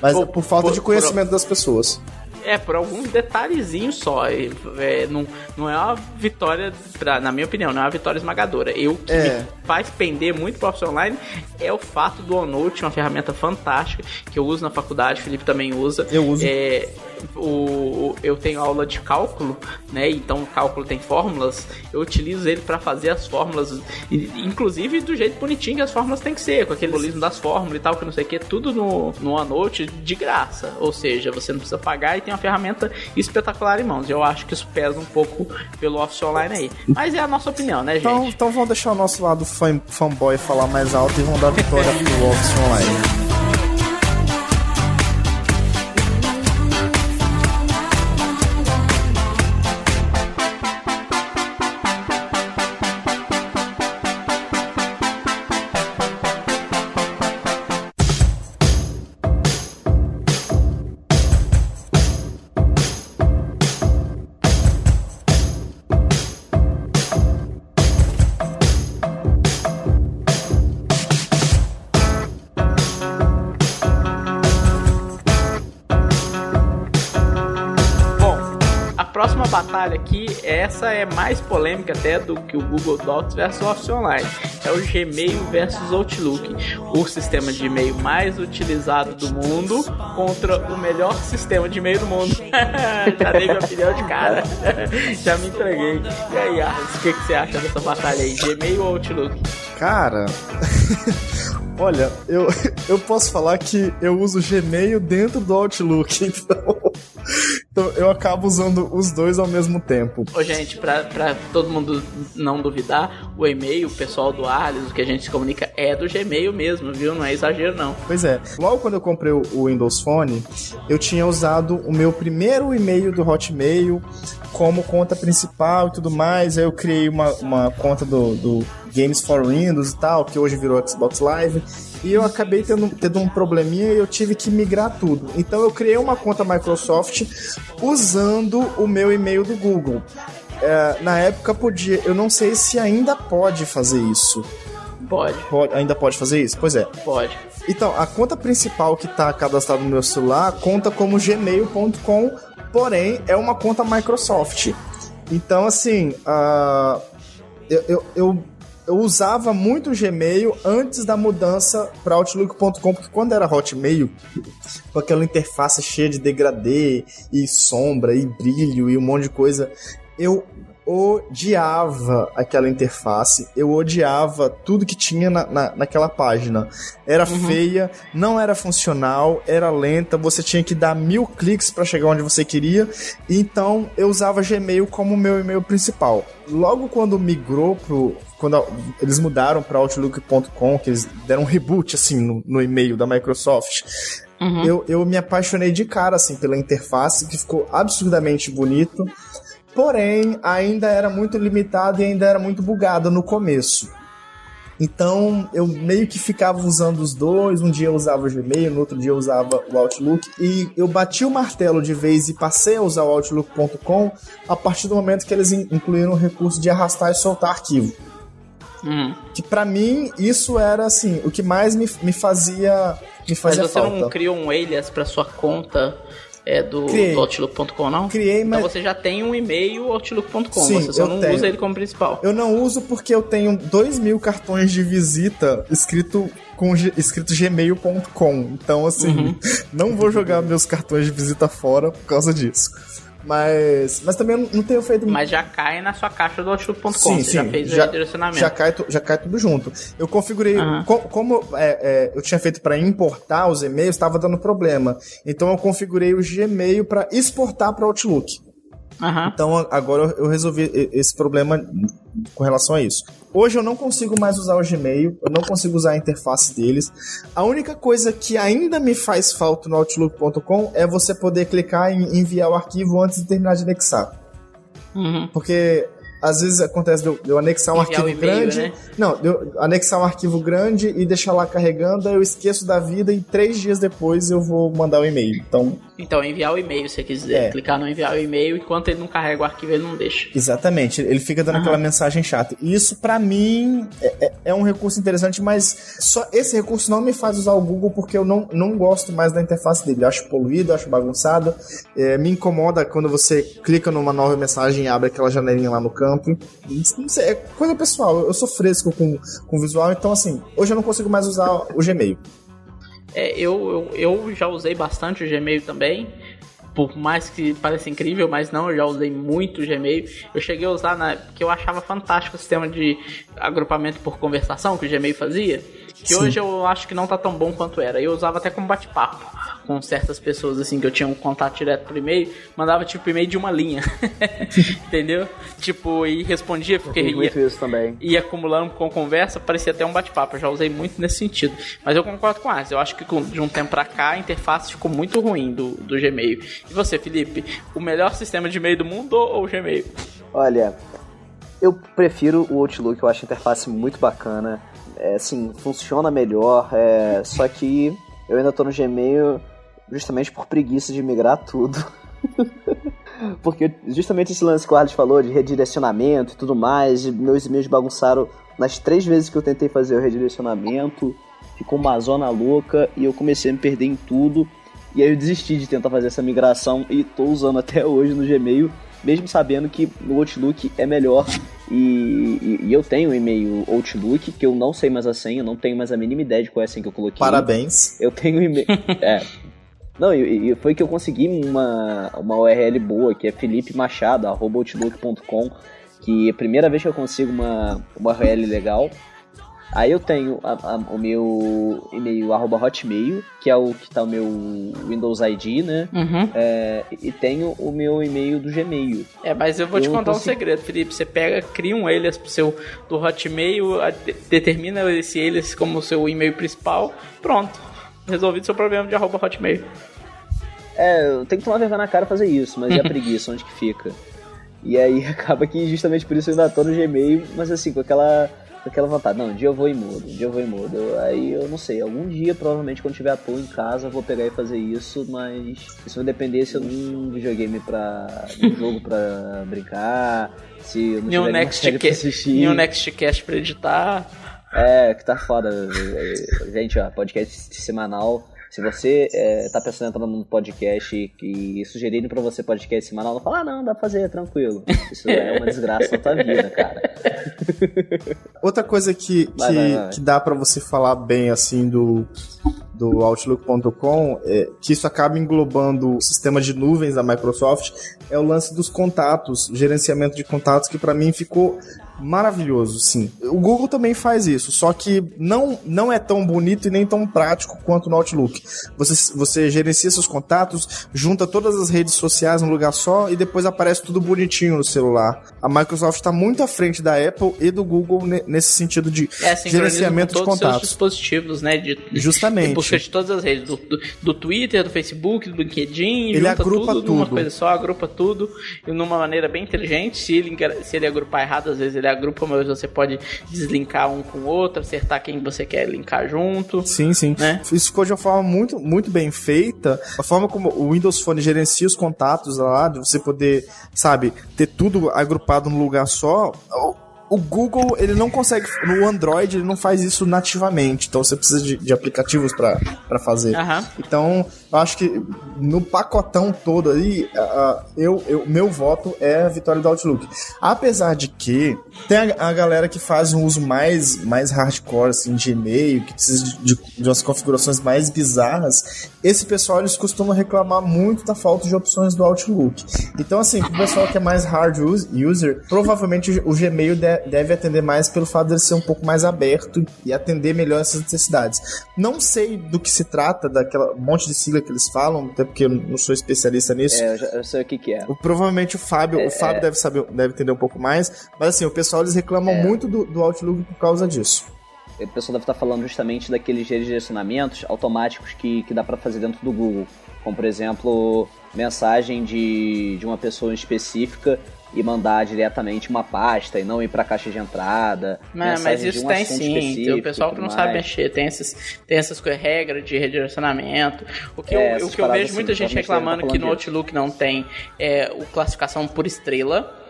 Mas Por- é por falta por- de conhecimento das pessoas. É, por alguns detalhezinhos só. E, é, não, não é uma vitória, pra, na minha opinião, não é uma vitória esmagadora. Eu o que É. me faz pender muito pro Office Online é o fato do OneNote, uma ferramenta fantástica que eu uso na faculdade, o Felipe também usa. Eu uso. É, o, eu tenho aula de cálculo, né? Então o cálculo tem fórmulas. Eu utilizo ele para fazer as fórmulas, inclusive do jeito bonitinho que as fórmulas tem que ser, com aquele simbolismo das fórmulas e tal, que não sei o que, tudo no, no OneNote de graça. Ou seja, você não precisa pagar e tem uma ferramenta espetacular em mãos. Eu acho que isso pesa um pouco pelo Office Online aí. Mas é a nossa opinião, né, gente? Então, então vamos deixar o nosso lado fan, fanboy falar mais alto e vamos dar vitória pro Office Online. Aqui, essa é mais polêmica até do que o Google Docs versus Office Online. É o Gmail versus Outlook, o sistema de e-mail mais utilizado do mundo contra o melhor sistema de e-mail do mundo. Já dei minha opinião de cara. Já me entreguei. E aí, Arles, o que, que você acha dessa batalha aí? Gmail ou Outlook? Cara, olha, eu, eu posso falar que eu uso Gmail dentro do Outlook, então. Então eu acabo usando os dois ao mesmo tempo. Ô, gente, pra, pra todo mundo não duvidar, o e-mail, o pessoal do Alice, o que a gente se comunica é do Gmail mesmo, viu? Não é exagero, não. Pois é. Logo quando eu comprei o Windows Phone, eu tinha usado o meu primeiro e-mail do Hotmail como conta principal e tudo mais. Aí eu criei uma, uma conta do, do Games for Windows e tal, que hoje virou Xbox Live e eu acabei tendo, tendo um probleminha e eu tive que migrar tudo. Então eu criei uma conta Microsoft usando o meu e-mail do Google. É, na época podia, eu não sei se ainda pode fazer isso. Pode. pode. Ainda pode fazer isso? Pois é. Pode. Então, a conta principal que está cadastrada no meu celular conta como gmail.com, porém é uma conta Microsoft. Então, assim, uh, eu, eu, eu eu usava muito o Gmail antes da mudança para Outlook.com, porque quando era Hotmail, com aquela interface cheia de degradê e sombra e brilho e um monte de coisa, eu odiava aquela interface, eu odiava tudo que tinha na, na, naquela página. Era uhum. feia, não era funcional, era lenta, você tinha que dar mil cliques para chegar onde você queria, então eu usava Gmail como meu e-mail principal. Logo quando migrou pro. Quando eles mudaram para Outlook.com, que eles deram um reboot assim no, no e-mail da Microsoft, uhum. eu, eu me apaixonei de cara assim pela interface, que ficou absurdamente bonito porém ainda era muito limitado e ainda era muito bugado no começo. Então eu meio que ficava usando os dois, um dia eu usava o Gmail, no outro dia eu usava o Outlook, e eu bati o martelo de vez e passei a usar o Outlook.com a partir do momento que eles incluíram o recurso de arrastar e soltar arquivo. Uhum. Que para mim isso era assim, o que mais me, me fazia me fazia Mas você falta. não criou um alias para sua conta é do, do Outlook.com, não? Criei, então mas... Então você já tem um e-mail Outlook.com, você só não tenho. usa ele como principal. Eu não uso porque eu tenho dois mil cartões de visita escrito com escrito gmail.com. Então, assim, uhum. não vou jogar meus cartões de visita fora por causa disso. Mas, mas também não tenho feito. Mas já cai na sua caixa do Outlook.com. Sim, você sim, já fez já, o direcionamento. Já cai, já cai tudo junto. Eu configurei. Uhum. Co como é, é, eu tinha feito para importar os e-mails, estava dando problema. Então eu configurei o Gmail para exportar para Outlook. Uhum. Então agora eu resolvi esse problema com relação a isso. Hoje eu não consigo mais usar o Gmail, eu não consigo usar a interface deles. A única coisa que ainda me faz falta no Outlook.com é você poder clicar em enviar o arquivo antes de terminar de anexar. Uhum. Porque às vezes acontece de eu, de eu anexar um Enviar arquivo grande. Né? Não, de eu anexar um arquivo grande e deixar lá carregando, eu esqueço da vida e três dias depois eu vou mandar o um e-mail. Então. Então, enviar o e-mail, se você quiser. É. Clicar no enviar o e-mail, enquanto ele não carrega o arquivo, ele não deixa. Exatamente, ele fica dando aquela mensagem chata. E isso, para mim, é, é, é, um recurso interessante, mas só esse recurso não me faz usar o Google porque eu não, não gosto mais da interface dele. Eu acho poluído, acho bagunçado. É, me incomoda quando você clica numa nova mensagem e abre aquela janelinha lá no campo campo. Não sei, é coisa pessoal. Eu sou fresco com, com visual, então assim, hoje eu não consigo mais usar o Gmail. É, eu, eu, eu já usei bastante o Gmail também por mais que pareça incrível, mas não, eu já usei muito o Gmail. Eu cheguei a usar na porque eu achava fantástico o sistema de agrupamento por conversação que o Gmail fazia, que Sim. hoje eu acho que não tá tão bom quanto era. Eu usava até como bate-papo com certas pessoas assim que eu tinha um contato direto por e-mail, mandava tipo e-mail de uma linha. Entendeu? Tipo, e respondia porque ia, muito isso também. ia acumulando com conversa, parecia até um bate-papo. Eu já usei muito nesse sentido. Mas eu concordo com a Eu acho que de um tempo pra cá a interface ficou muito ruim do, do Gmail. E você, Felipe, o melhor sistema de e-mail do mundo ou o Gmail? Olha, eu prefiro o Outlook, eu acho a interface muito bacana. É, assim, funciona melhor, é, só que eu ainda tô no Gmail justamente por preguiça de migrar tudo. Porque justamente esse lance que o Arles falou de redirecionamento e tudo mais, meus e-mails bagunçaram nas três vezes que eu tentei fazer o redirecionamento, ficou uma zona louca e eu comecei a me perder em tudo. E aí eu desisti de tentar fazer essa migração e tô usando até hoje no Gmail, mesmo sabendo que no Outlook é melhor. E, e, e eu tenho um e-mail Outlook que eu não sei mais a senha, não tenho mais a mínima ideia de qual é a senha que eu coloquei. Parabéns. Eu tenho um e-mail. é, não, e, e, foi que eu consegui uma, uma URL boa, que é felipemachado.outlook.com, que é a primeira vez que eu consigo uma, uma URL legal. Aí eu tenho a, a, o meu e-mail arroba hotmail, que é o que tá o meu Windows ID, né? Uhum. É, e tenho o meu e-mail do Gmail. É, mas eu vou te Eu contar um consigo- segredo, Felipe. Você pega, cria um alias pro seu do Hotmail, a- de- determina esse alias como seu e-mail principal, pronto. Resolvido seu problema de arroba Hotmail. É, eu tenho que tomar vergonha na cara fazer isso, mas e a preguiça, onde que fica? E aí acaba que justamente por isso eu ainda tô no Gmail, mas assim, com aquela, com aquela vontade, não, um dia eu vou e mudo, um dia eu vou e mudo. Eu- Aí eu não sei, algum dia, provavelmente, quando tiver à toa em casa, eu vou pegar e fazer isso, mas isso vai depender se eu não videogame pra. um jogo pra brincar, se eu não E um nenhuma série pra assistir. e um Nextcast pra editar. É, que tá foda. Gente, ó, podcast semanal. Se você é, tá pensando em entrar num podcast e sugerirem pra você podcast semanal, não fala, ah, não, dá pra fazer, tranquilo. Isso é uma desgraça na tua vida, cara. Outra coisa que, Vai, que, vai, vai. que dá pra você falar bem assim do, do Outlook.com é que isso acaba englobando o sistema de nuvens da Microsoft é o lance dos contatos, gerenciamento de contatos que pra mim ficou maravilhoso, sim. O Google também faz isso, só que não, não é tão bonito e nem tão prático quanto no Outlook. Você, você gerencia seus contatos, junta todas as redes sociais num lugar só e depois aparece tudo bonitinho no celular. A Microsoft está muito à frente da Apple e do Google ne- nesse sentido de É, sincroniza gerenciamento com de todos os seus contatos. dispositivos, né? De, Justamente. de busca de todas as redes, do, do, Twitter, do Facebook, do LinkedIn, Ele agrupa tudo, numa tudo. coisa só, agrupa tudo e numa maneira bem inteligente. Se ele, se ele agrupar errado, às vezes ele agrupa, mas você pode deslinkar um com o outro, acertar quem você quer linkar junto. Sim, sim. Né? Isso ficou de uma forma muito, muito bem feita. A forma como o Windows Phone gerencia os contatos lá, de você poder, sabe, ter tudo agrupado num lugar só. O- O Google, ele não consegue. No Android, ele não faz isso nativamente. Então você precisa de, de aplicativos pra fazer. Aham. Então, eu acho que no pacotão todo aí, a- eu, eu, meu voto é a vitória do Outlook. Apesar de que tem a, a galera que faz um uso mais, mais hardcore, assim, de e-mail, que precisa de, de, de umas configurações mais bizarras, esse pessoal, eles costumam reclamar muito da falta de opções do Outlook. Então, assim, pro pessoal que é mais hard us- user, provavelmente o o Gmail de- deve atender mais pelo fato dele ser um pouco mais aberto e atender melhor essas necessidades. Não sei do que se trata, daquela monte de sigla que eles falam, até porque eu não sou especialista nisso. É, eu, já, eu sei o que que é. O- Provavelmente o Fábio, o Fábio deve saber, deve entender um pouco mais, mas assim, o pessoal eles reclamam muito do, do Outlook por causa disso. O pessoal deve estar falando justamente daqueles direcionamentos automáticos que, que dá para fazer dentro do Google. Como, por exemplo, mensagem de, de uma pessoa específica e mandar diretamente uma pasta e não ir para caixa de entrada. Mas, mas mensagem de isso um tem sim. O pessoal que não sabe mais. mexer, tem essas, tem essas regras de redirecionamento. O que, É, eu, o que eu vejo assim, muita gente provavelmente devem reclamando que no. Outlook não tem é, o classificação por estrela.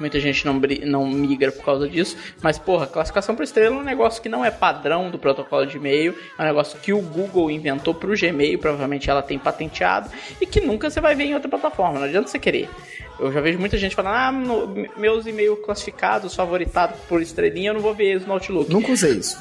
Muita gente não, não migra por causa disso. Mas, porra, classificação por estrela é um negócio que não é padrão do protocolo de e-mail. É um negócio que o Google inventou pro Gmail. Provavelmente ela tem patenteado. E que nunca você vai ver em outra plataforma. Não adianta você querer. Eu já vejo muita gente falando, ah, no- meus e-mails classificados, favoritados por estrelinha, eu não vou ver eles no Outlook. Nunca usei isso.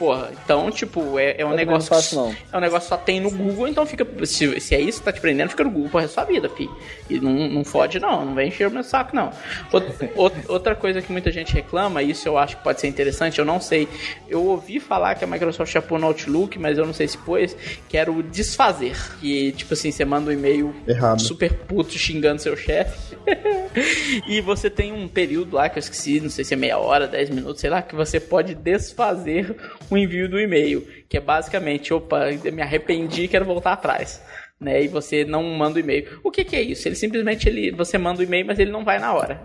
Porra, então, tipo, é, é um Eu negócio. não faço, não. É um negócio que só tem no Google, então fica. Se, se é isso que tá te prendendo, fica no Google pro resto da sua vida, fi. E não, não fode, não. Não vem encher o meu saco, não. Outra, out- outra coisa que muita gente reclama, e isso eu acho que pode ser interessante, eu não sei. Eu ouvi falar que a Microsoft já pôs no Outlook, mas eu não sei se pôs, que era o desfazer. Que, tipo assim, você manda um e-mail Errado. super puto xingando seu chefe. e você tem um período lá que eu esqueci, não sei se é meia hora, 10 minutos, sei lá, que você pode desfazer o envio do e-mail. Que é basicamente, opa, me arrependi, quero voltar atrás. Né, e você não manda o e-mail. O que, que é isso? Ele simplesmente ele, você manda o e-mail, mas ele não vai na hora.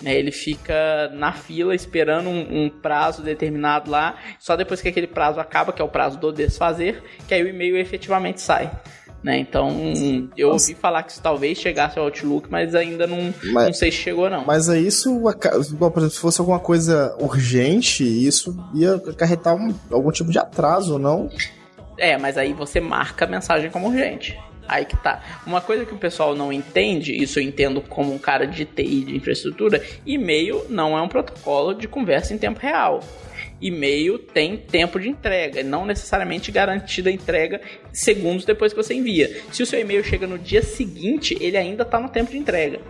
Né, ele fica na fila esperando um, um prazo determinado lá. Só depois que aquele prazo acaba, que é o prazo do desfazer, que aí o e-mail efetivamente sai. Né, então, eu ouvi falar que isso talvez chegasse ao Outlook, mas ainda não, Mas- não sei se chegou não. Mas aí isso, igual, por exemplo, se fosse alguma coisa urgente, isso ia acarretar um- algum tipo de atraso, não? É, mas aí você marca a mensagem como urgente. Aí que tá. Uma coisa que o pessoal não entende, isso eu entendo como um cara de TI de infraestrutura, e-mail não é um protocolo de conversa em tempo real. E-mail tem tempo de entrega, não necessariamente garantida a entrega segundos depois que você envia. Se o seu e-mail chega no dia seguinte, ele ainda está no tempo de entrega.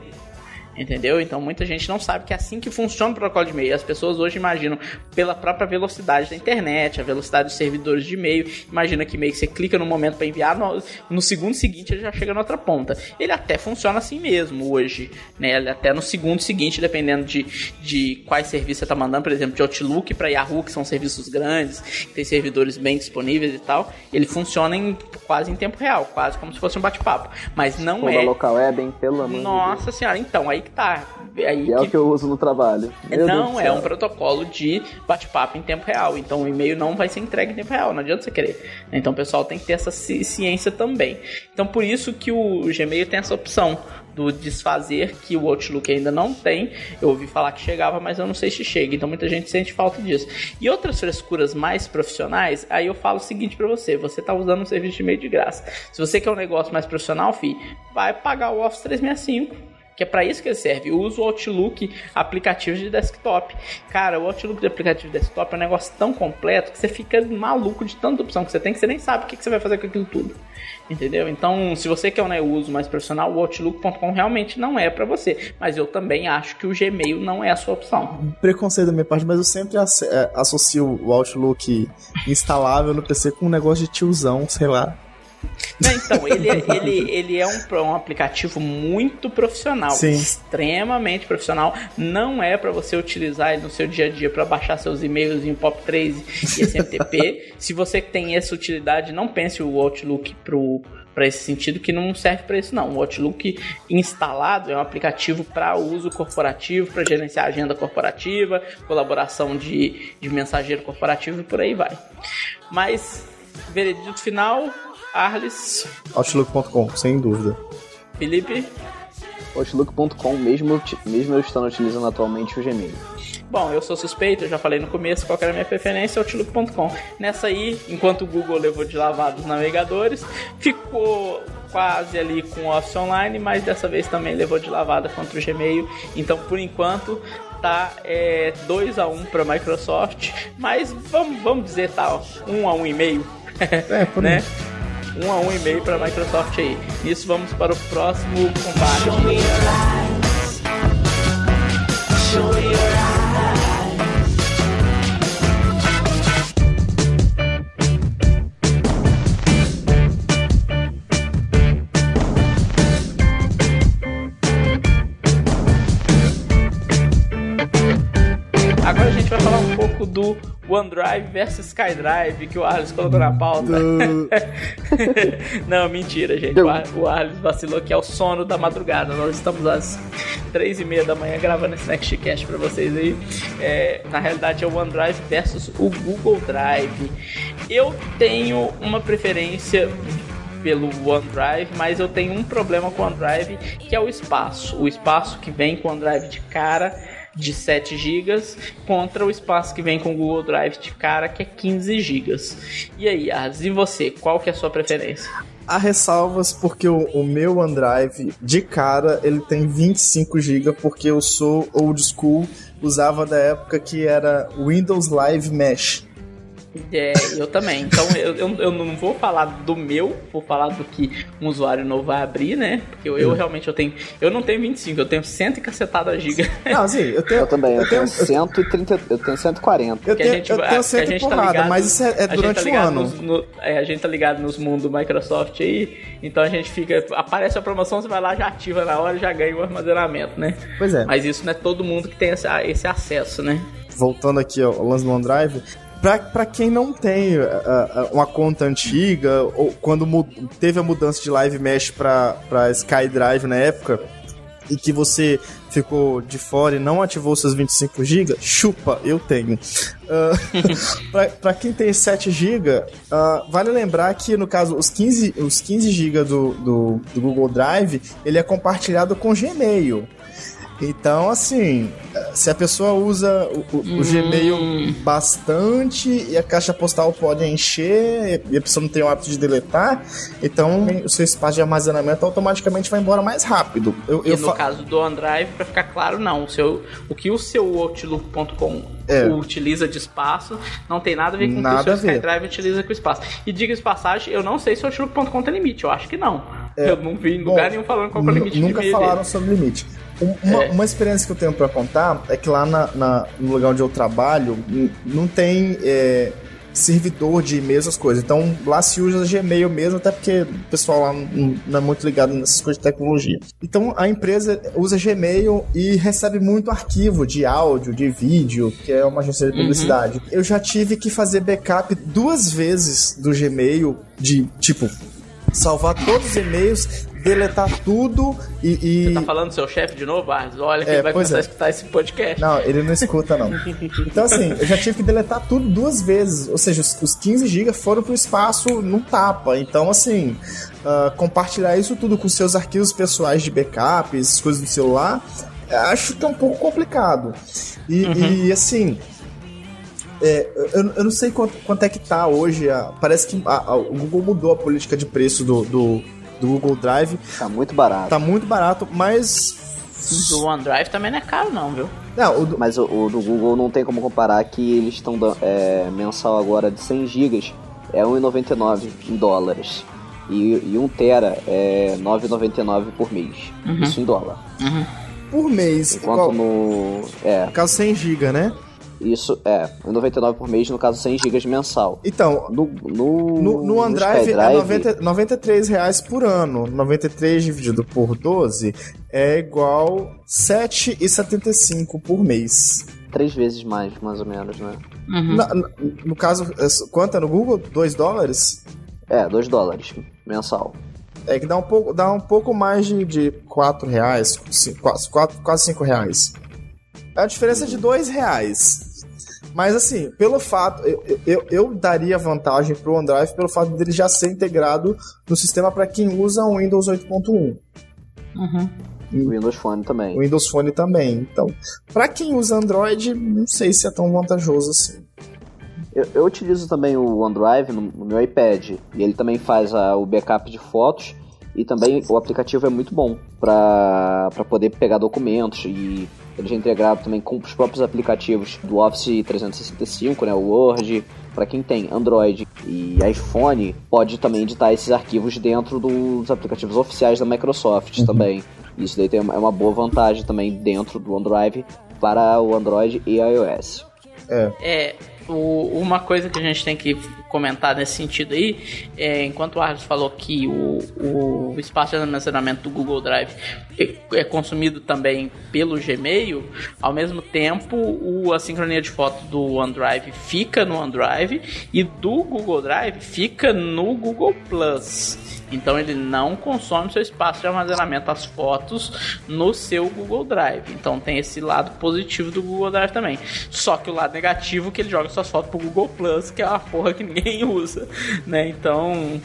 Entendeu? Então muita gente não sabe que é assim que funciona o protocolo de e-mail. As pessoas hoje imaginam pela própria velocidade da internet, a velocidade dos servidores de e-mail. Imagina que e-mail que você clica no momento para enviar, no, no, segundo seguinte ele já chega na outra ponta. Ele até funciona assim mesmo hoje, né? Ele até no segundo seguinte, dependendo de, de quais serviços você está mandando, por exemplo, de Outlook para Yahoo, que são serviços grandes, tem servidores bem disponíveis e tal, ele funciona em, quase em tempo real, quase como se fosse um bate-papo. Mas não Toda é. local web, pelo amor Nossa de senhora, então, aí que tá. Aí e é que... o que eu uso no trabalho. Meu não, é um protocolo de bate-papo em tempo real. Então o e-mail não vai ser entregue em tempo real, não adianta você querer. Então o pessoal tem que ter essa ciência também. Então por isso que o Gmail tem essa opção do desfazer que o Outlook ainda não tem. Eu ouvi falar que chegava, mas eu não sei se chega. Então muita gente sente falta disso. E outras frescuras mais profissionais, aí eu falo o seguinte para você: você tá usando um serviço de e-mail de graça. Se você quer um negócio mais profissional, fi, vai pagar o Office 365 que é para isso que ele serve. Eu uso o Outlook aplicativo de desktop. Cara, o Outlook de aplicativo de desktop é um negócio tão completo que você fica maluco de tanta opção que você tem que você nem sabe o que, você vai fazer com aquilo tudo. Entendeu? Então, se você quer um né, uso mais profissional, o Outlook.com realmente não é para você. Mas eu também acho que o Gmail não é a sua opção. Preconceito da minha parte, mas eu sempre é, associo o Outlook instalável no PC com um negócio de tiozão, sei lá. Então, ele, é, ele, ele é um, um aplicativo muito profissional, Sim. extremamente profissional. Não é para você utilizar ele no seu dia a dia para baixar seus e-mails em POP3 e SMTP. Se você tem essa utilidade, não pense o Outlook pro para esse sentido que não serve para isso não. O Outlook instalado é um aplicativo para uso corporativo, para gerenciar agenda corporativa, colaboração de, de mensageiro corporativo e por aí vai. Mas veredito final, Arles. Outlook.com, sem dúvida. Felipe. Outlook.com, mesmo, mesmo eu estando utilizando atualmente o Gmail. Bom, eu sou suspeito, eu já falei no começo qual era a minha preferência, Outlook.com. Nessa aí, enquanto o Google levou de lavada os navegadores, ficou quase ali com o Office Online, mas dessa vez também levou de lavada contra o Gmail. Então, por enquanto, tá 2 é, a 1 um para Microsoft, mas vamos, vamos dizer tá 1 um a 1 um e meio. É, por né? Um a um e meio para Microsoft aí. Nisso vamos para o próximo combate. Do OneDrive versus SkyDrive que o Arles colocou na pauta. Não, mentira, gente. O Arles vacilou que é o sono da madrugada. Nós estamos às três e meia da manhã gravando esse Nextcast pra vocês aí. É, na realidade é o OneDrive versus o Google Drive. Eu tenho uma preferência pelo OneDrive, mas eu tenho um problema com o OneDrive que é o espaço. O espaço que vem com o OneDrive de cara de 7 GB contra o espaço que vem com o Google Drive de cara que é 15 GB. E aí, Ars, e você, qual que é a sua preferência? Há ressalvas porque o, o, meu OneDrive de cara ele tem 25 GB porque eu sou old school, usava da época que era Windows Live Mesh. É, eu também. Então eu, eu, eu, não vou falar do meu, vou falar do que um usuário novo vai abrir, né? Porque eu, eu realmente eu tenho. Eu não tenho 25, eu tenho 100 e cacetada giga. Não, sim, eu tenho. Eu também, eu, eu tenho, tenho 130, eu tenho 140. Eu tenho, gente, eu tenho 100 e porrada, tá ligado, mas isso é, é durante tá o ano. Nos, no, é, a gente tá ligado nos mundos do Microsoft aí, então a gente fica. Aparece a promoção, você vai lá, já ativa na hora e já ganha o armazenamento, né? Pois é. Mas isso não é todo mundo que tem esse, esse acesso, né? Voltando aqui ao lance do OneDrive, Pra, quem não tem uh, uh, uma conta antiga, ou quando teve a mudança de Live Mesh pra SkyDrive na época, e que você ficou de fora e não ativou seus 25 GB, chupa, eu tenho. Uh, pra, pra, quem tem 7 GB, uh, vale lembrar que, no caso, os 15, os 15 GB do, do, do Google Drive, ele é compartilhado com Gmail. Então, assim, se a pessoa usa o, o, hum. o, Gmail bastante e a caixa postal pode encher e a pessoa não tem o hábito de deletar, então o seu espaço de armazenamento automaticamente vai embora mais rápido. Eu, e eu no caso do OneDrive, para ficar claro, não. O, seu, o que o seu Outlook.com é. utiliza de espaço não tem nada a ver com nada o que o seu SkyDrive utiliza com espaço. E diga de passagem, eu não sei se o Outlook.com tem limite, eu acho que não. É. Eu não vi em lugar Bom, nenhum falando qual é o limite Nunca falaram dele. sobre limite. Uma, é. uma experiência que eu tenho para contar é que lá na, na, no lugar onde eu trabalho não tem é, servidor de e-mail, essas coisas. Então lá se usa Gmail mesmo, até porque o pessoal lá não, não é muito ligado nessas coisas de tecnologia. Então a empresa usa Gmail e recebe muito arquivo de áudio, de vídeo, que é uma agência de uhum. publicidade. Uhum. Eu já tive que fazer backup duas vezes do Gmail de tipo salvar todos os e-mails, deletar tudo e, e... Você tá falando do seu chefe de novo, Arnes? Olha que é, ele vai começar é. a escutar esse podcast. Não, ele não escuta, não. então, assim, eu já tive que deletar tudo duas vezes. Ou seja, os, os 15 GB foram pro espaço no tapa. Então, assim, uh, compartilhar isso tudo com seus arquivos pessoais de backup, essas coisas do celular, acho que é um pouco complicado. E, uhum. e assim, é, eu, eu, não sei quanto, quanto, é que tá hoje. A, parece que a, a, o Google mudou a política de preço do, do, do, Google Drive. Tá muito barato. Tá muito barato, mas. Do OneDrive também não é caro, não, viu? Não, o do... Mas o, o, do Google não tem como comparar que eles estão dando é, mensal agora de 100 GB é 1,99 em dólares. E, e 1 tera é 9,99 por mês. Uhum. Isso em dólar. Uhum. Por mês. Enquanto Qual? no. É. No caso 100 GB, né? Isso é, 99 por mês, no caso 100 GB mensal. Então, no, no, no, no OneDrive no é 90, 93 reais por ano. 93 dividido por 12 é igual 7,75 por mês. Três vezes mais, mais ou menos, né? Uhum. Na, no caso, é, quanto é no Google? 2 dólares? É, 2 dólares mensal. É que dá um pouco, dá um pouco mais de, de 4 reais, 4, 4, quase 5 reais. É a diferença de 2 reais. Mas assim, pelo fato, eu, eu, eu daria vantagem pro OneDrive pelo fato dele já ser integrado no sistema para quem usa o Windows 8.1. Uhum. O Windows Phone também. O Windows Phone também. Então, para quem usa Android, não sei se é tão vantajoso assim. Eu, eu utilizo também o OneDrive no, no, meu iPad e ele também faz a, o backup de fotos e também o aplicativo é muito bom para poder pegar documentos e ele já é integrado também com os próprios aplicativos do Office 365, né, o Word. Para quem tem Android e iPhone, pode também editar esses arquivos dentro dos aplicativos oficiais da Microsoft uhum. também. Isso daí tem, é uma boa vantagem também dentro do OneDrive para o Android e iOS. É. é o, uma coisa que a gente tem que comentar nesse sentido aí, é, enquanto o Arlos falou que o, o espaço de armazenamento do Google Drive é, é, consumido também pelo Gmail, ao mesmo tempo o, a sincronia de foto do OneDrive fica no OneDrive e do Google Drive fica no Google Plus. Então ele não consome seu espaço de armazenamento as fotos no seu Google Drive. Então tem esse lado positivo do Google Drive também. Só que o lado negativo é que ele joga suas fotos pro Google Plus, que é uma porra que ninguém usa, né? Então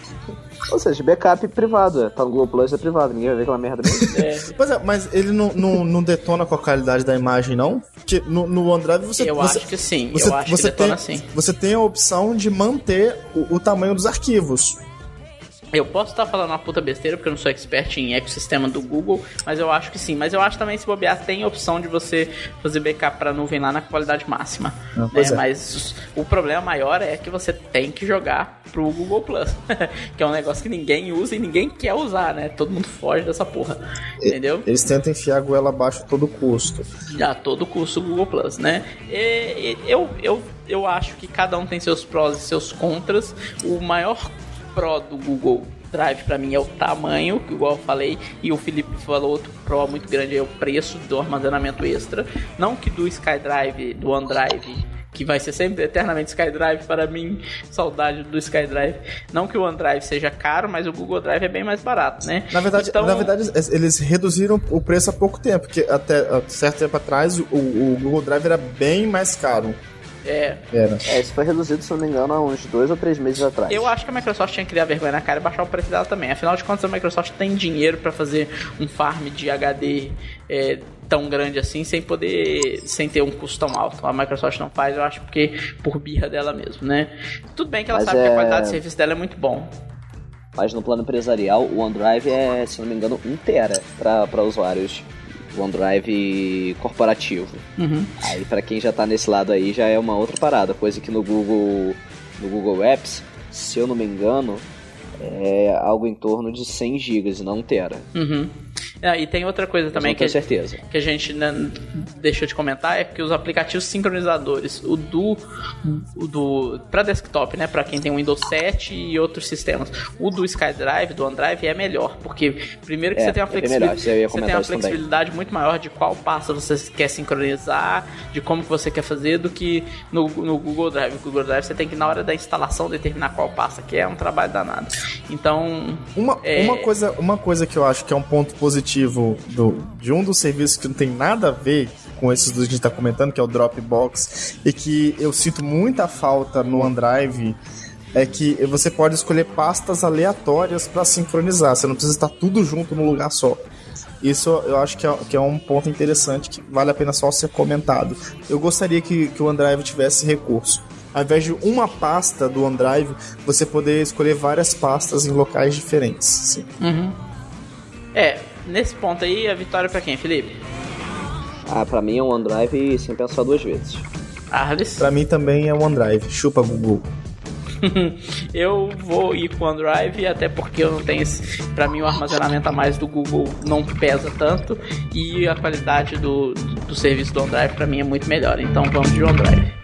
ou seja, backup privado, é. tá no Google Plus é privado, ninguém vai ver aquela merda mesmo. É. Pois é, mas ele não, não, não, detona com a qualidade da imagem, não? Porque no, no OneDrive você... Eu você, acho que sim, você, eu acho você que detona tem, sim. Você tem a opção de manter o, o tamanho dos arquivos. Eu posso estar falando uma puta besteira, porque eu não sou expert em ecossistema do Google, mas eu acho que sim. Mas eu acho também, se bobear, tem opção de você fazer backup para nuvem lá na qualidade máxima. Ah, né? é. Mas o problema maior é que você tem que jogar pro Google Plus, que é um negócio que ninguém usa e ninguém quer usar, né? Todo mundo foge dessa porra, entendeu? Eles tentam enfiar a goela abaixo a todo custo. A todo custo o Google Plus, né? E, eu, eu, eu acho que cada um tem seus prós e seus contras. O maior Pro do Google Drive para mim é o tamanho, que igual eu falei, e o Felipe falou outro Pro muito grande é o preço do armazenamento extra. Não que do SkyDrive, do OneDrive, que vai ser sempre eternamente SkyDrive para mim, saudade do SkyDrive. Não que o OneDrive seja caro, mas o Google Drive é bem mais barato, né? Na verdade, então... na verdade eles reduziram o preço há pouco tempo, porque até certo tempo atrás o, o Google Drive era bem mais caro. É. Era. É, isso foi reduzido, se não me engano, há uns dois ou três meses atrás. Eu acho que a Microsoft tinha que criar vergonha na cara e baixar o preço dela também. Afinal de contas, a Microsoft tem dinheiro para fazer um farm de HD é, tão grande assim sem poder sem ter um custo tão alto. A Microsoft não faz, eu acho porque por birra dela mesmo, né? Tudo bem que ela Mas sabe é... que a qualidade de serviço dela é muito bom. Mas no plano empresarial, o OneDrive é, se não me engano, 1 tera para usuários OneDrive corporativo. Uhum. Aí para quem já tá nesse lado aí já é uma outra parada, coisa que no Google no Google Apps, se eu não me engano, é algo em torno de 100 GB e não 1 tera. Uhum. Ah, e tem outra coisa também que, certeza. que a gente né, deixou de comentar é que os aplicativos sincronizadores, o do, o do para desktop, né, para quem tem Windows 7 e outros sistemas, o do SkyDrive, do OneDrive é melhor, porque primeiro que É, você tem uma é flexibilidade, melhor, ia você tem uma também. flexibilidade muito maior de qual pasta você quer sincronizar, de como que você quer fazer do que no, no Google Drive. No Google Drive você tem que na hora da instalação determinar qual pasta que é um trabalho danado. Então, Uma, É. uma, coisa, uma coisa que eu acho que é um ponto positivo do, de um dos serviços que não tem nada a ver com esses dois que a gente tá comentando, que é o Dropbox, e que eu sinto muita falta no OneDrive, é que você pode escolher pastas aleatórias para sincronizar. Você não precisa estar tudo junto num lugar só. Isso eu acho que é, que é um ponto interessante que vale a pena só ser comentado. Eu gostaria que, que o OneDrive tivesse esse recurso. Ao invés de uma pasta do OneDrive, você poder escolher várias pastas em locais diferentes. Sim. é, nesse ponto aí, a vitória pra quem, Felipe? Ah, pra mim é um OneDrive sem pensar duas vezes. Arles? Pra mim também é o OneDrive. Chupa Google. eu vou ir com o OneDrive, até porque eu não tenho esse. Pra mim, o armazenamento a mais do Google não pesa tanto e a qualidade do, do serviço do OneDrive pra mim é muito melhor. Então vamos de OneDrive.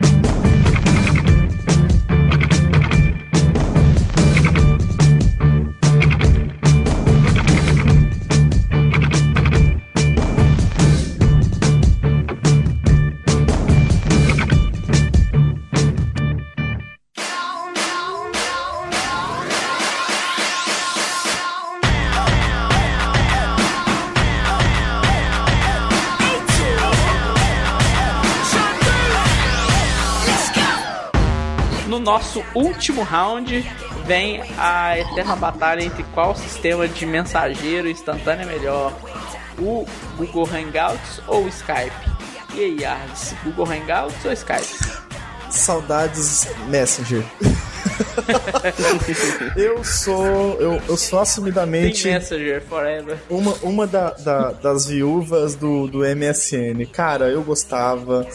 No nosso último round vem a eterna batalha entre qual sistema de mensageiro instantâneo é melhor, o Google Hangouts ou o Skype. E aí, Arles, Google Hangouts ou Skype? Saudades Messenger. eu sou. Eu, eu sou Tem assumidamente Messenger forever. uma, uma da- da- das viúvas do, do MSN. Cara, eu gostava.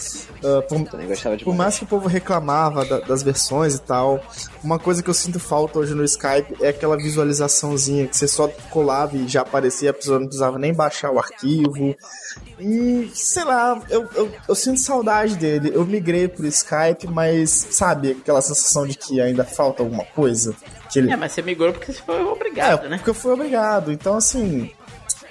ah, por, Também gostava de por mais que o povo reclamava da- das versões e tal, uma coisa que eu sinto falta hoje no Skype é aquela visualizaçãozinha que você só colava e já aparecia, a pessoa não precisava nem baixar o arquivo. E, sei lá, eu, eu, eu sinto saudade dele. Eu migrei pro Skype, mas, sabe, aquela sensação de que ainda falta alguma coisa? Que ele... É, mas você migrou porque você foi É, obrigado, né? porque eu fui obrigado. Então, assim,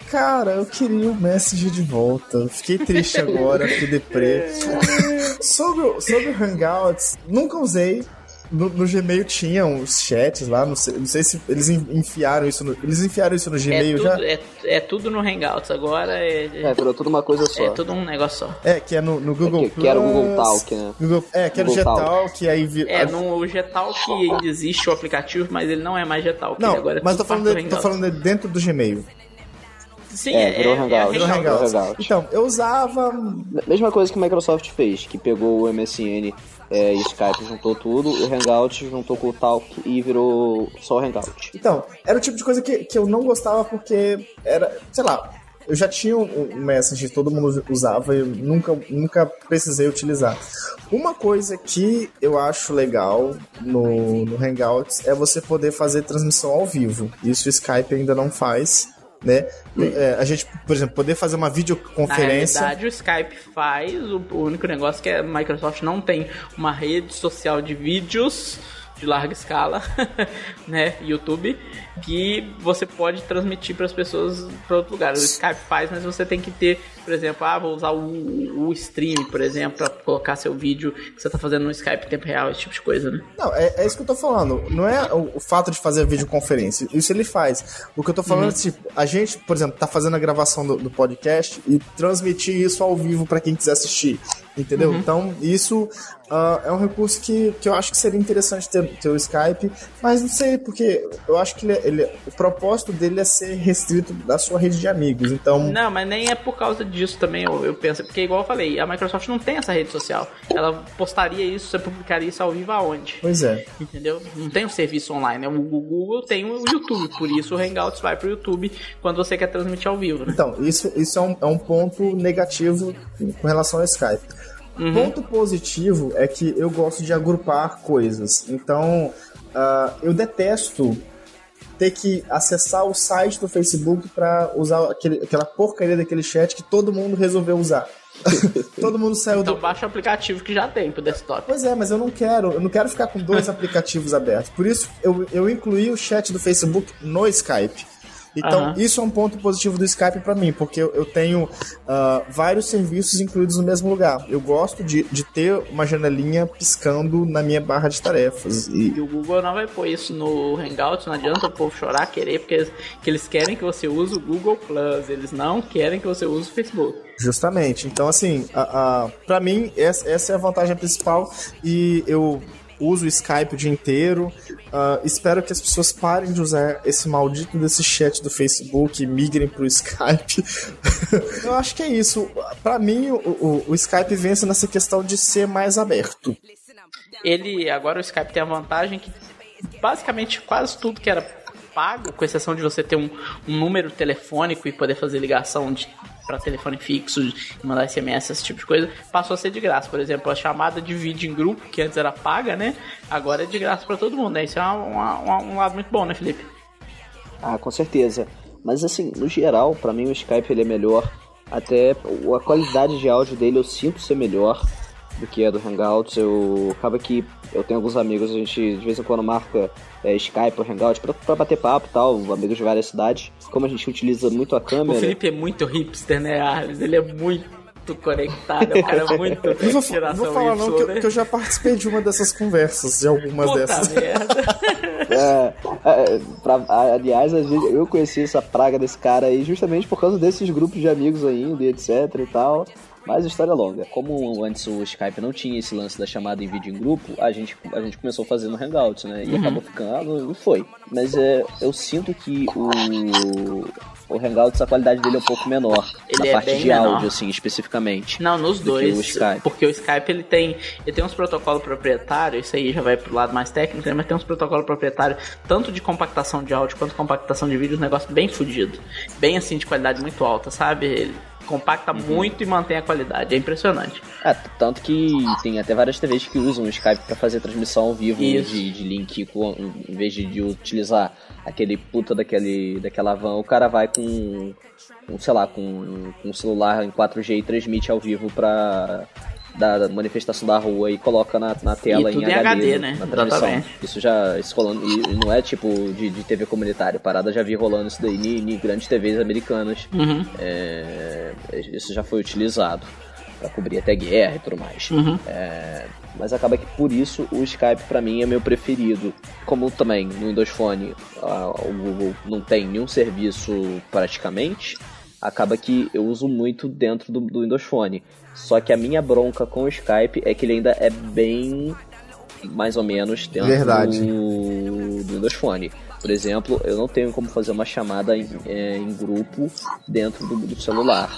cara, eu queria o Messenger de volta. Fiquei triste agora, fiquei deprê. sobre, sobre o Hangouts, nunca usei. No, no Gmail tinham os chats lá, não sei, não sei se eles en- enfiaram isso no, Eles enfiaram isso no É Gmail já? tudo, é, é tudo no Hangouts agora, é, É, virou tudo uma coisa só. é tudo um negócio só. É, que é no, no Google que- que era o Google Plus, Talk, né? Google- é, que era o Google Gtalk, aí vi, É, no Gtalk ainda existe o aplicativo, mas ele não é mais Gtalk. Não, agora é mas tô falando, de, tô falando de dentro do Gmail. Sim, É, virou Hangout. No Hangout. Hangouts. Hangout. Então, eu usava Mesma coisa que a Microsoft fez, que pegou o MSN é, Skype, juntou tudo, o Hangout juntou com o Talk e virou só o Hangout. Então, era o tipo de coisa que, que eu não gostava porque era, sei lá, eu já tinha um Messenger, todo mundo usava e eu nunca, nunca precisei utilizar. Uma coisa que eu acho legal no, no Hangouts é você poder fazer transmissão ao vivo. Isso o Skype ainda não faz, né? É, a gente, por exemplo, poder fazer uma Na videoconferência. realidade, o Skype faz. O, o único negócio é que a Microsoft não tem uma rede social de vídeos de larga escala, né? YouTube, que você pode transmitir para as pessoas para outro lugar. O Skype faz, mas você tem que ter, por exemplo, ah, vou usar o, o stream, por exemplo, para colocar seu vídeo que você tá fazendo no Skype em tempo real, esse tipo de coisa, né? Não, é, é isso que eu tô falando. Não é o, o fato de fazer videoconferência. Isso ele faz. O que eu tô falando é, tipo, a gente, por exemplo, tá fazendo a gravação do, do podcast e transmitir isso ao vivo pra quem quiser assistir. Entendeu? Então, isso ah, é um recurso que, que eu acho que seria interessante ter, ter o Skype, mas não sei, porque eu acho que ele, ele- o propósito dele é ser restrito da sua rede de amigos. Então, Não, mas nem é por causa disso também, eu, eu penso. Porque, igual eu falei, a Microsoft não tem essa rede social. Ela postaria isso, você publicaria isso ao vivo aonde? pois é. Entendeu? Não tem um serviço online. né? O Google tem o YouTube, por isso o Hangouts vai pro YouTube quando você quer transmitir ao vivo, né? Então, isso, isso é, um, é um ponto negativo com relação ao Skype. Ponto positivo é que eu gosto de agrupar coisas. Então, ah, eu detesto ter que acessar o site do Facebook para usar aquele, aquela porcaria daquele chat que todo mundo resolveu usar. Todo mundo saiu então do. baixa o aplicativo que já tem pro desktop. Pois é, mas eu não quero, eu não quero ficar com dois aplicativos abertos. Por isso, eu, eu incluí o chat do Facebook no Skype. Então, Aham. isso é um ponto positivo do Skype pra mim, porque eu, eu tenho ah, vários serviços incluídos no mesmo lugar. Eu gosto de, de ter uma janelinha piscando na minha barra de tarefas. E, E o Google não vai pôr isso no Hangout, não adianta o povo chorar, querer, porque eles, que eles querem que você use o Google Plus, eles não querem que você use o Facebook. Justamente. Então, assim, a, a, pra mim, essa, essa é a vantagem principal. E eu uso o Skype o dia inteiro. Ah, espero que as pessoas parem de usar esse maldito desse chat do Facebook e migrem pro Skype. eu acho que é isso. Pra mim, o, o, o Skype vence nessa questão de ser mais aberto. Ele, agora o Skype tem a vantagem que basicamente quase tudo que era pago, com exceção de você ter um, um número telefônico e poder fazer ligação de para telefone fixo mandar SMS, esse tipo de coisa, passou a ser de graça. Por exemplo, a chamada de vídeo em grupo, que antes era paga, né? Agora é de graça para todo mundo, né? Isso é uma- uma- um lado muito bom, né, Felipe? Ah, com certeza. Mas assim, no geral, pra mim o Skype ele é melhor. Até a qualidade de áudio dele eu sinto ser melhor do que a do Hangouts. Eu acaba que eu tenho alguns amigos, a gente de vez em quando marca é, Skype ou Hangout pra, pra bater papo e tal, amigos de várias cidades. Como a gente utiliza muito a O câmera. Felipe é muito hipster, né, Arles? Ele é muito conectado, é cara muito Não vou, geração vou falar não, que, eu- né? que eu já participei de uma dessas conversas, de algumas Puta dessas. merda. É, é, pra- a- aliás, a gente- eu conheci essa praga desse cara aí justamente por causa desses grupos de amigos ainda e etc e tal. Mas história é longa. Como antes o Skype não tinha esse lance da chamada em vídeo em grupo, a gente, a gente começou fazendo Hangouts, né? E acabou ficando e foi. Mas é, eu sinto que o, o Hangouts, a qualidade dele é um pouco menor. Ele na é parte de menor. áudio, assim, especificamente. Não, nos do dois. o Skype. Porque o Skype ele tem, ele tem uns protocolos proprietários, isso aí já vai pro lado mais técnico, né? mas tem uns protocolos proprietários, tanto de compactação de áudio quanto compactação de vídeo, um negócio bem fodido. Bem assim, de qualidade muito alta, sabe? Ele compacta Uhum. muito e mantém a qualidade. É impressionante. É, tanto que tem até várias TVs que usam o Skype pra fazer transmissão ao vivo de, de link, com- em vez de, de utilizar aquele puta daquele, daquela van, o cara vai com, com sei lá, com, com um celular em 4G e transmite ao vivo pra da manifestação da rua e coloca na, na tela tudo em HD, HD, né? na transmissão. Exatamente. Isso já, isso rolando, e não é tipo de, de TV comunitária, parada já vi rolando isso daí em, em grandes TVs americanas. Uhum. É, isso já foi utilizado pra cobrir até guerra e tudo mais. Uhum. É, mas acaba que por isso o Skype pra mim é meu preferido. Como também no Windows Phone ah, o Google não tem nenhum serviço praticamente, acaba que eu uso muito dentro do, do Windows Phone. Só que a minha bronca com o Skype é que ele ainda é bem mais ou menos dentro Verdade. do, do Windows Phone. Por exemplo, eu não tenho como fazer uma chamada em, é, em grupo dentro do, do celular.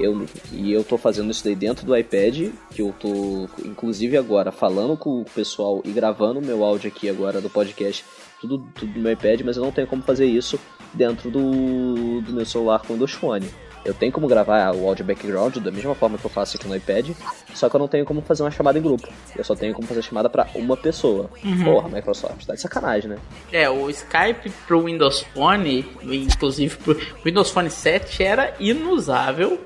Eu, e eu tô fazendo isso daí dentro do iPad, que eu tô, inclusive agora, falando com o pessoal e gravando o meu áudio aqui agora do podcast, tudo, tudo no meu iPad, mas eu não tenho como fazer isso dentro do, do meu celular com o Windows Phone. Eu tenho como gravar o áudio background da mesma forma que eu faço aqui no iPad, só que eu não tenho como fazer uma chamada em grupo. Eu só tenho como fazer chamada pra uma pessoa. Porra, Microsoft, tá de sacanagem, né? É, o Skype pro Windows Phone, inclusive pro Windows Phone 7, era inusável.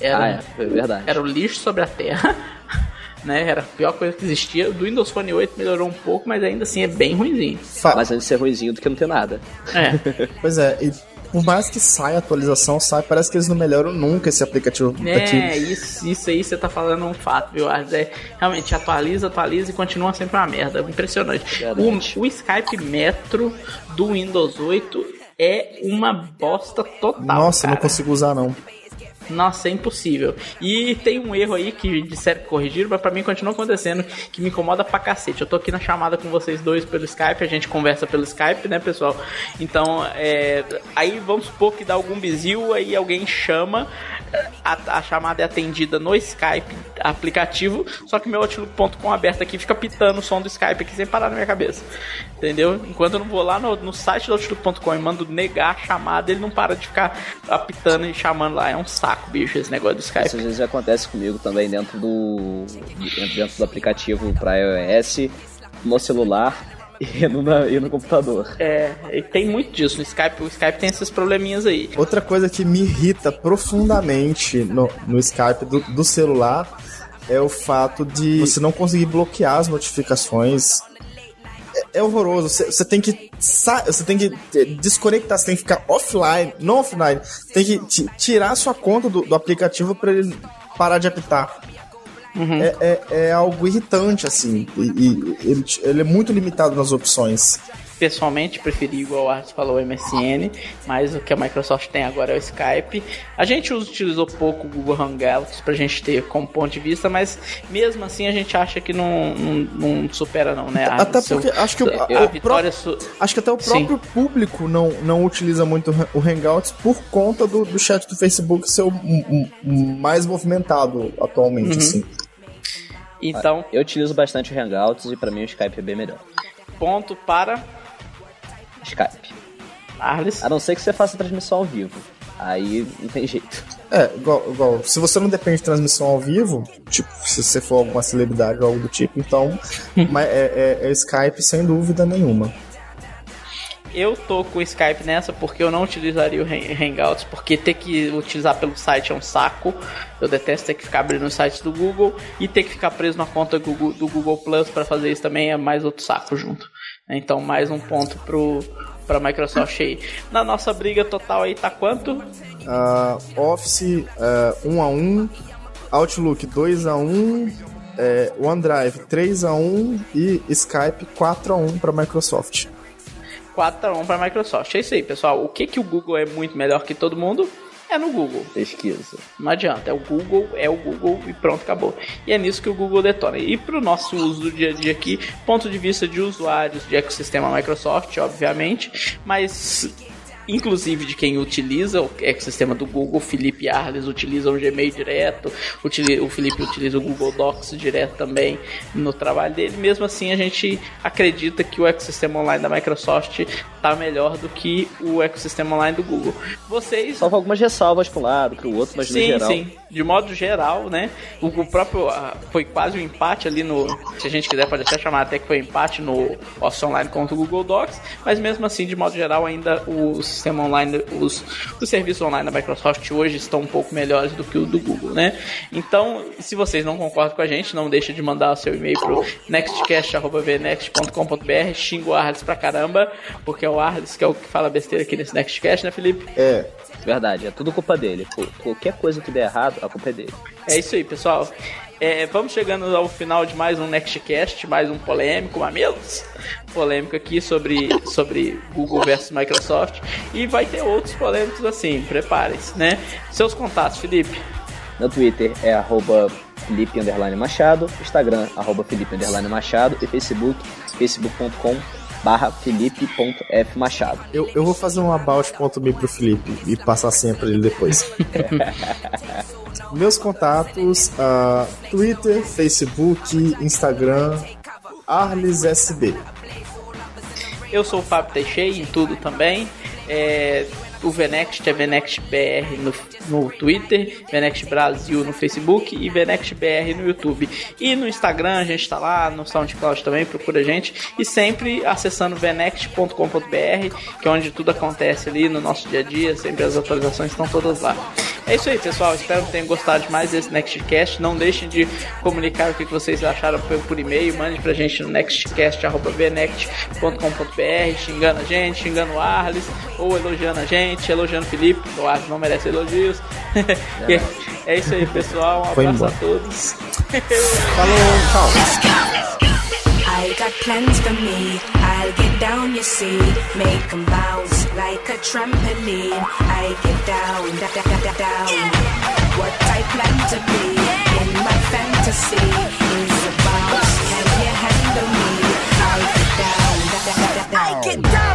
Era, Ah, é, é verdade. Era o lixo sobre a terra. Né, era a pior coisa que existia. Do Windows Phone 8 melhorou um pouco, mas ainda assim é bem ruimzinho. Fa- Mas antes de ser ruimzinho do que não ter nada. É, Pois é, e por mais que saia atualização, sai, parece que eles não melhoram nunca esse aplicativo. é isso, isso aí você tá falando um fato, viu? É, realmente atualiza, atualiza e continua sempre uma merda. Impressionante. O, o Skype Metro do Windows 8 é uma bosta total. Nossa, cara. não consigo usar não. Nossa, é impossível. E tem um erro aí que disseram que corrigiram, mas pra mim continua acontecendo, que me incomoda pra cacete. Eu tô aqui na chamada com vocês dois pelo Skype, a gente conversa pelo Skype, né, pessoal? Então, é, aí vamos supor que dá algum bizil, aí alguém chama, a, a chamada é atendida no Skype aplicativo, só que meu Outlook.com aberto aqui fica pitando o som do Skype aqui sem parar na minha cabeça. Entendeu? Enquanto eu não vou lá no, no site do Outlook.com e mando negar a chamada, ele não para de ficar apitando e chamando lá. É um saco, bicho, esse negócio do Skype. Isso às vezes acontece comigo também dentro do dentro do aplicativo para iOS, no celular e no, e no computador. É, e tem muito disso no Skype. O Skype tem esses probleminhas aí. Outra coisa que me irrita profundamente no, no Skype do, do celular é o fato de você não conseguir bloquear as notificações é, horroroso. Você tem que você tem que desconectar, você tem que ficar offline, não offline. Tem que tirar a sua conta do, do aplicativo para ele parar de apitar. Uhum. É, é, é, algo irritante, assim. E, e ele, ele, é muito limitado nas opções pessoalmente preferi, igual o Arthur falou, o MSN, mas o que a Microsoft tem agora é o Skype. A gente utilizou pouco o Google Hangouts pra gente ter como ponto de vista, mas mesmo assim a gente acha que não, não, não supera não, né? Até porque acho que o, a, a su... acho que até o próprio Sim. público não, não utiliza muito o Hangouts por conta do, do chat do Facebook ser o mais movimentado atualmente, uhum. assim. Então, eu utilizo bastante o Hangouts e para mim o Skype é bem melhor. Ponto para Skype. Arles? A não ser que você faça transmissão ao vivo. Aí não tem jeito. É, igual, igual, se você não depende de transmissão ao vivo, tipo, se você for alguma celebridade ou algo do tipo, então mas é, é, é Skype sem dúvida nenhuma. Eu tô com o Skype nessa porque eu não utilizaria o Hangouts, porque ter que utilizar pelo site é um saco. Eu detesto ter que ficar abrindo os sites do Google e ter que ficar preso na conta do Google, do Google Plus para fazer isso também é mais outro saco junto. Então, mais um ponto pro para Microsoft aí. Na nossa briga total aí tá quanto? Uh, Office 1 uh, um a 1, um, Outlook 2 a 1, é, OneDrive 3 a 1 e Skype 4 a 1 para Microsoft. 4 a 1 para Microsoft. É isso aí, pessoal. O que que o Google é muito melhor que todo mundo? É no Google. Pesquisa. Não adianta, é o Google, é o Google e pronto, acabou. E é nisso que o Google detona. E para o nosso uso do dia a dia aqui, ponto de vista de usuários de ecossistema Microsoft, obviamente, mas inclusive de quem utiliza o ecossistema do Google, Felipe Arles utiliza o Gmail direto, o Felipe utiliza o Google Docs direto também no trabalho dele. Mesmo assim, a gente acredita que o ecossistema online da Microsoft está melhor do que o ecossistema online do Google. Vocês. Salvo algumas ressalvas para um lado, para o outro, mas sim, no geral. Sim, de modo geral, né? O, o próprio. Foi quase um empate ali no. Se a gente quiser, pode até chamar até que foi empate no Office Online contra o Google Docs, mas mesmo assim, de modo geral, ainda os sistema online, os, os serviços online da Microsoft hoje estão um pouco melhores do que o do Google, né? Então, se vocês não concordam com a gente, não deixe de mandar o seu e-mail pro nextcast.vnext.com.br, xinga o Arles pra caramba, porque é o Arles que é o que fala besteira aqui nesse Nextcast, né, Felipe? É. Verdade, é tudo culpa dele. qualquer coisa que der errado, a culpa é dele. É isso aí, pessoal. É, vamos chegando ao final de mais um Nextcast, mais um polêmico, mamilos. Polêmico aqui sobre, sobre Google versus Microsoft. E vai ter outros polêmicos assim, preparem-se, né? Seus contatos, Felipe. No Twitter é arroba Felipe Machado, Instagram arroba Felipe Machado e Facebook, facebook.com barra felipe.fmachado. Eu, eu vou fazer um about.me pro Felipe e passar sempre pra ele depois. Meus contatos, uh, Twitter, Facebook, Instagram, ArlesSB. Eu sou o Fábio Teixeira em tudo também. É, o Venext é Venext BR no, no Twitter, Venext Brasil no Facebook e Venext BR no YouTube. E no Instagram a gente está lá, no SoundCloud também, procura a gente. E sempre acessando venext.com.br, que é onde tudo acontece ali no nosso dia a dia, sempre as atualizações estão todas lá. É isso aí, pessoal. Espero que tenham gostado mais desse Nextcast. Não deixem de comunicar o que vocês acharam por e-mail. Mande pra gente no nextcast.vnext.com.br, xingando a gente, xingando o Arles, ou elogiando a gente, elogiando o Felipe. O Arles não merece elogios. é isso aí, pessoal. Um abraço a todos. Falou, tchau. I got plans for me. I'll get down, you see. Make them bounce like a trampoline. I get down, da, da, da, da, down. What I plan to be in my fantasy is a bounce. Can you handle me? I get down, da, da, da, da, down. I get down.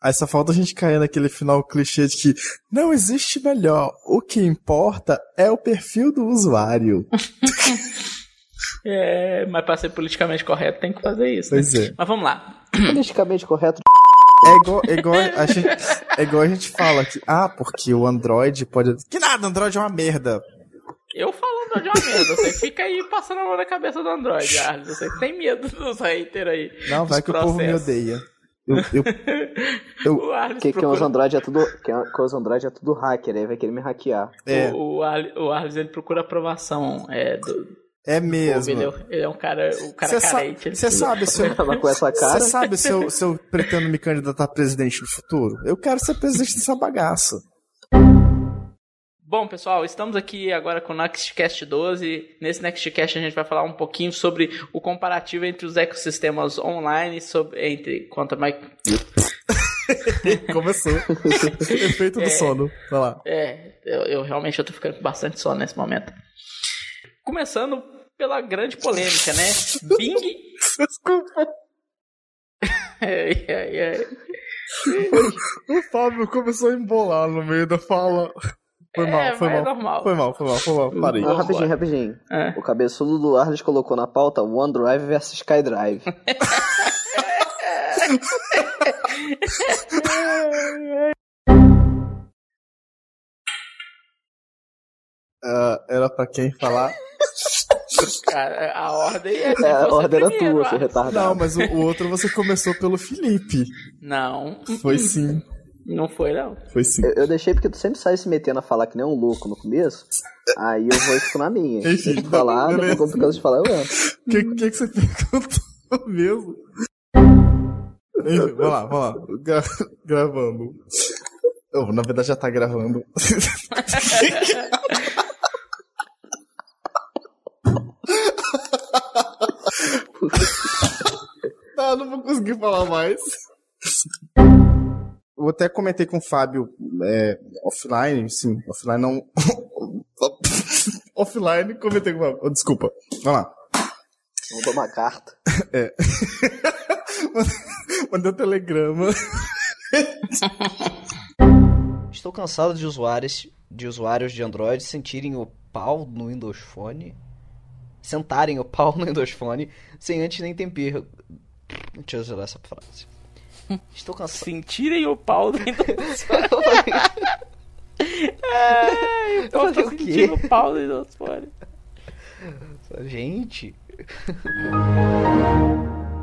Aí só falta a gente cair naquele final clichê de que não existe melhor. O que importa é o perfil do usuário. É, mas pra ser politicamente correto tem que fazer isso. Pois né? é. Mas vamos lá. Politicamente correto. É igual, é igual a gente, é igual a gente fala que, ah, porque o Android pode. Que nada, Android é uma merda. Eu falo Android é uma merda. Você fica aí passando a mão na cabeça do Android, Arles. Você tem medo dos haters aí. Não, vai que o povo me processos. odeia. Eu, eu, eu, O Arles Que, que procura... os Android é tudo. Que, que os Android é tudo hacker, aí vai querer me hackear. é, O, o, Arles, o Arles, ele procura aprovação é, do é mesmo. Ele, é, ele é um cara, um cara Você sa carente. você sabe se eu, com essa cara. você sabe se eu, se eu pretendo me candidatar a presidente no futuro? Eu quero ser presidente dessa bagaça. Bom, pessoal, estamos aqui agora com o Nextcast 12. Nesse Nextcast a gente vai falar um pouquinho sobre o comparativo entre os ecossistemas online, sobre, entre quanto a Mike. Começou. Efeito do É. sono. Vai lá. É, eu, eu realmente eu tô ficando com bastante sono nesse momento. Começando pela grande polêmica, né? Bing. Desculpa. Ai, ai, ai. O Fábio começou a embolar no meio da fala. Foi É, mal, foi é mal. normal. Foi mal, foi mal, foi mal. Parei. Ah, rapidinho, rapidinho. É. O cabeçudo do Arles colocou na pauta OneDrive versus SkyDrive. Ah, era pra quem falar. Cara, a ordem é. É, a ordem era tua, seu retardado. Não, mas o, o outro você começou pelo Felipe. Não, Foi sim. Não foi não. Foi sim. Eu, eu deixei porque tu sempre sai se metendo a falar que nem um louco no começo. Aí eu vou e fico na minha. Deixa eu falar, beleza. depois quando de falar, eu entro. O que, que, que você perguntou mesmo? Enfim, vai lá, vai lá. Gra- gravando. Oh, na verdade já tá gravando. tá, não vou conseguir falar mais. Eu até comentei com o Fábio é, offline, sim, offline não. offline, comentei com o Fábio. Desculpa. Vai lá. Vamos tomar carta. Mandei um telegrama. Estou cansado de usuários de usuários de Android sentirem o pau no Windows Phone, sentarem o pau no Windows Phone sem antes nem tempero. Deixa eu zerar essa frase. Estou cansado. Sentirem o pau do Windows. Eu falei, Ai, o pau falei tá o quê? sentindo o pau do Windows Phone. Gente,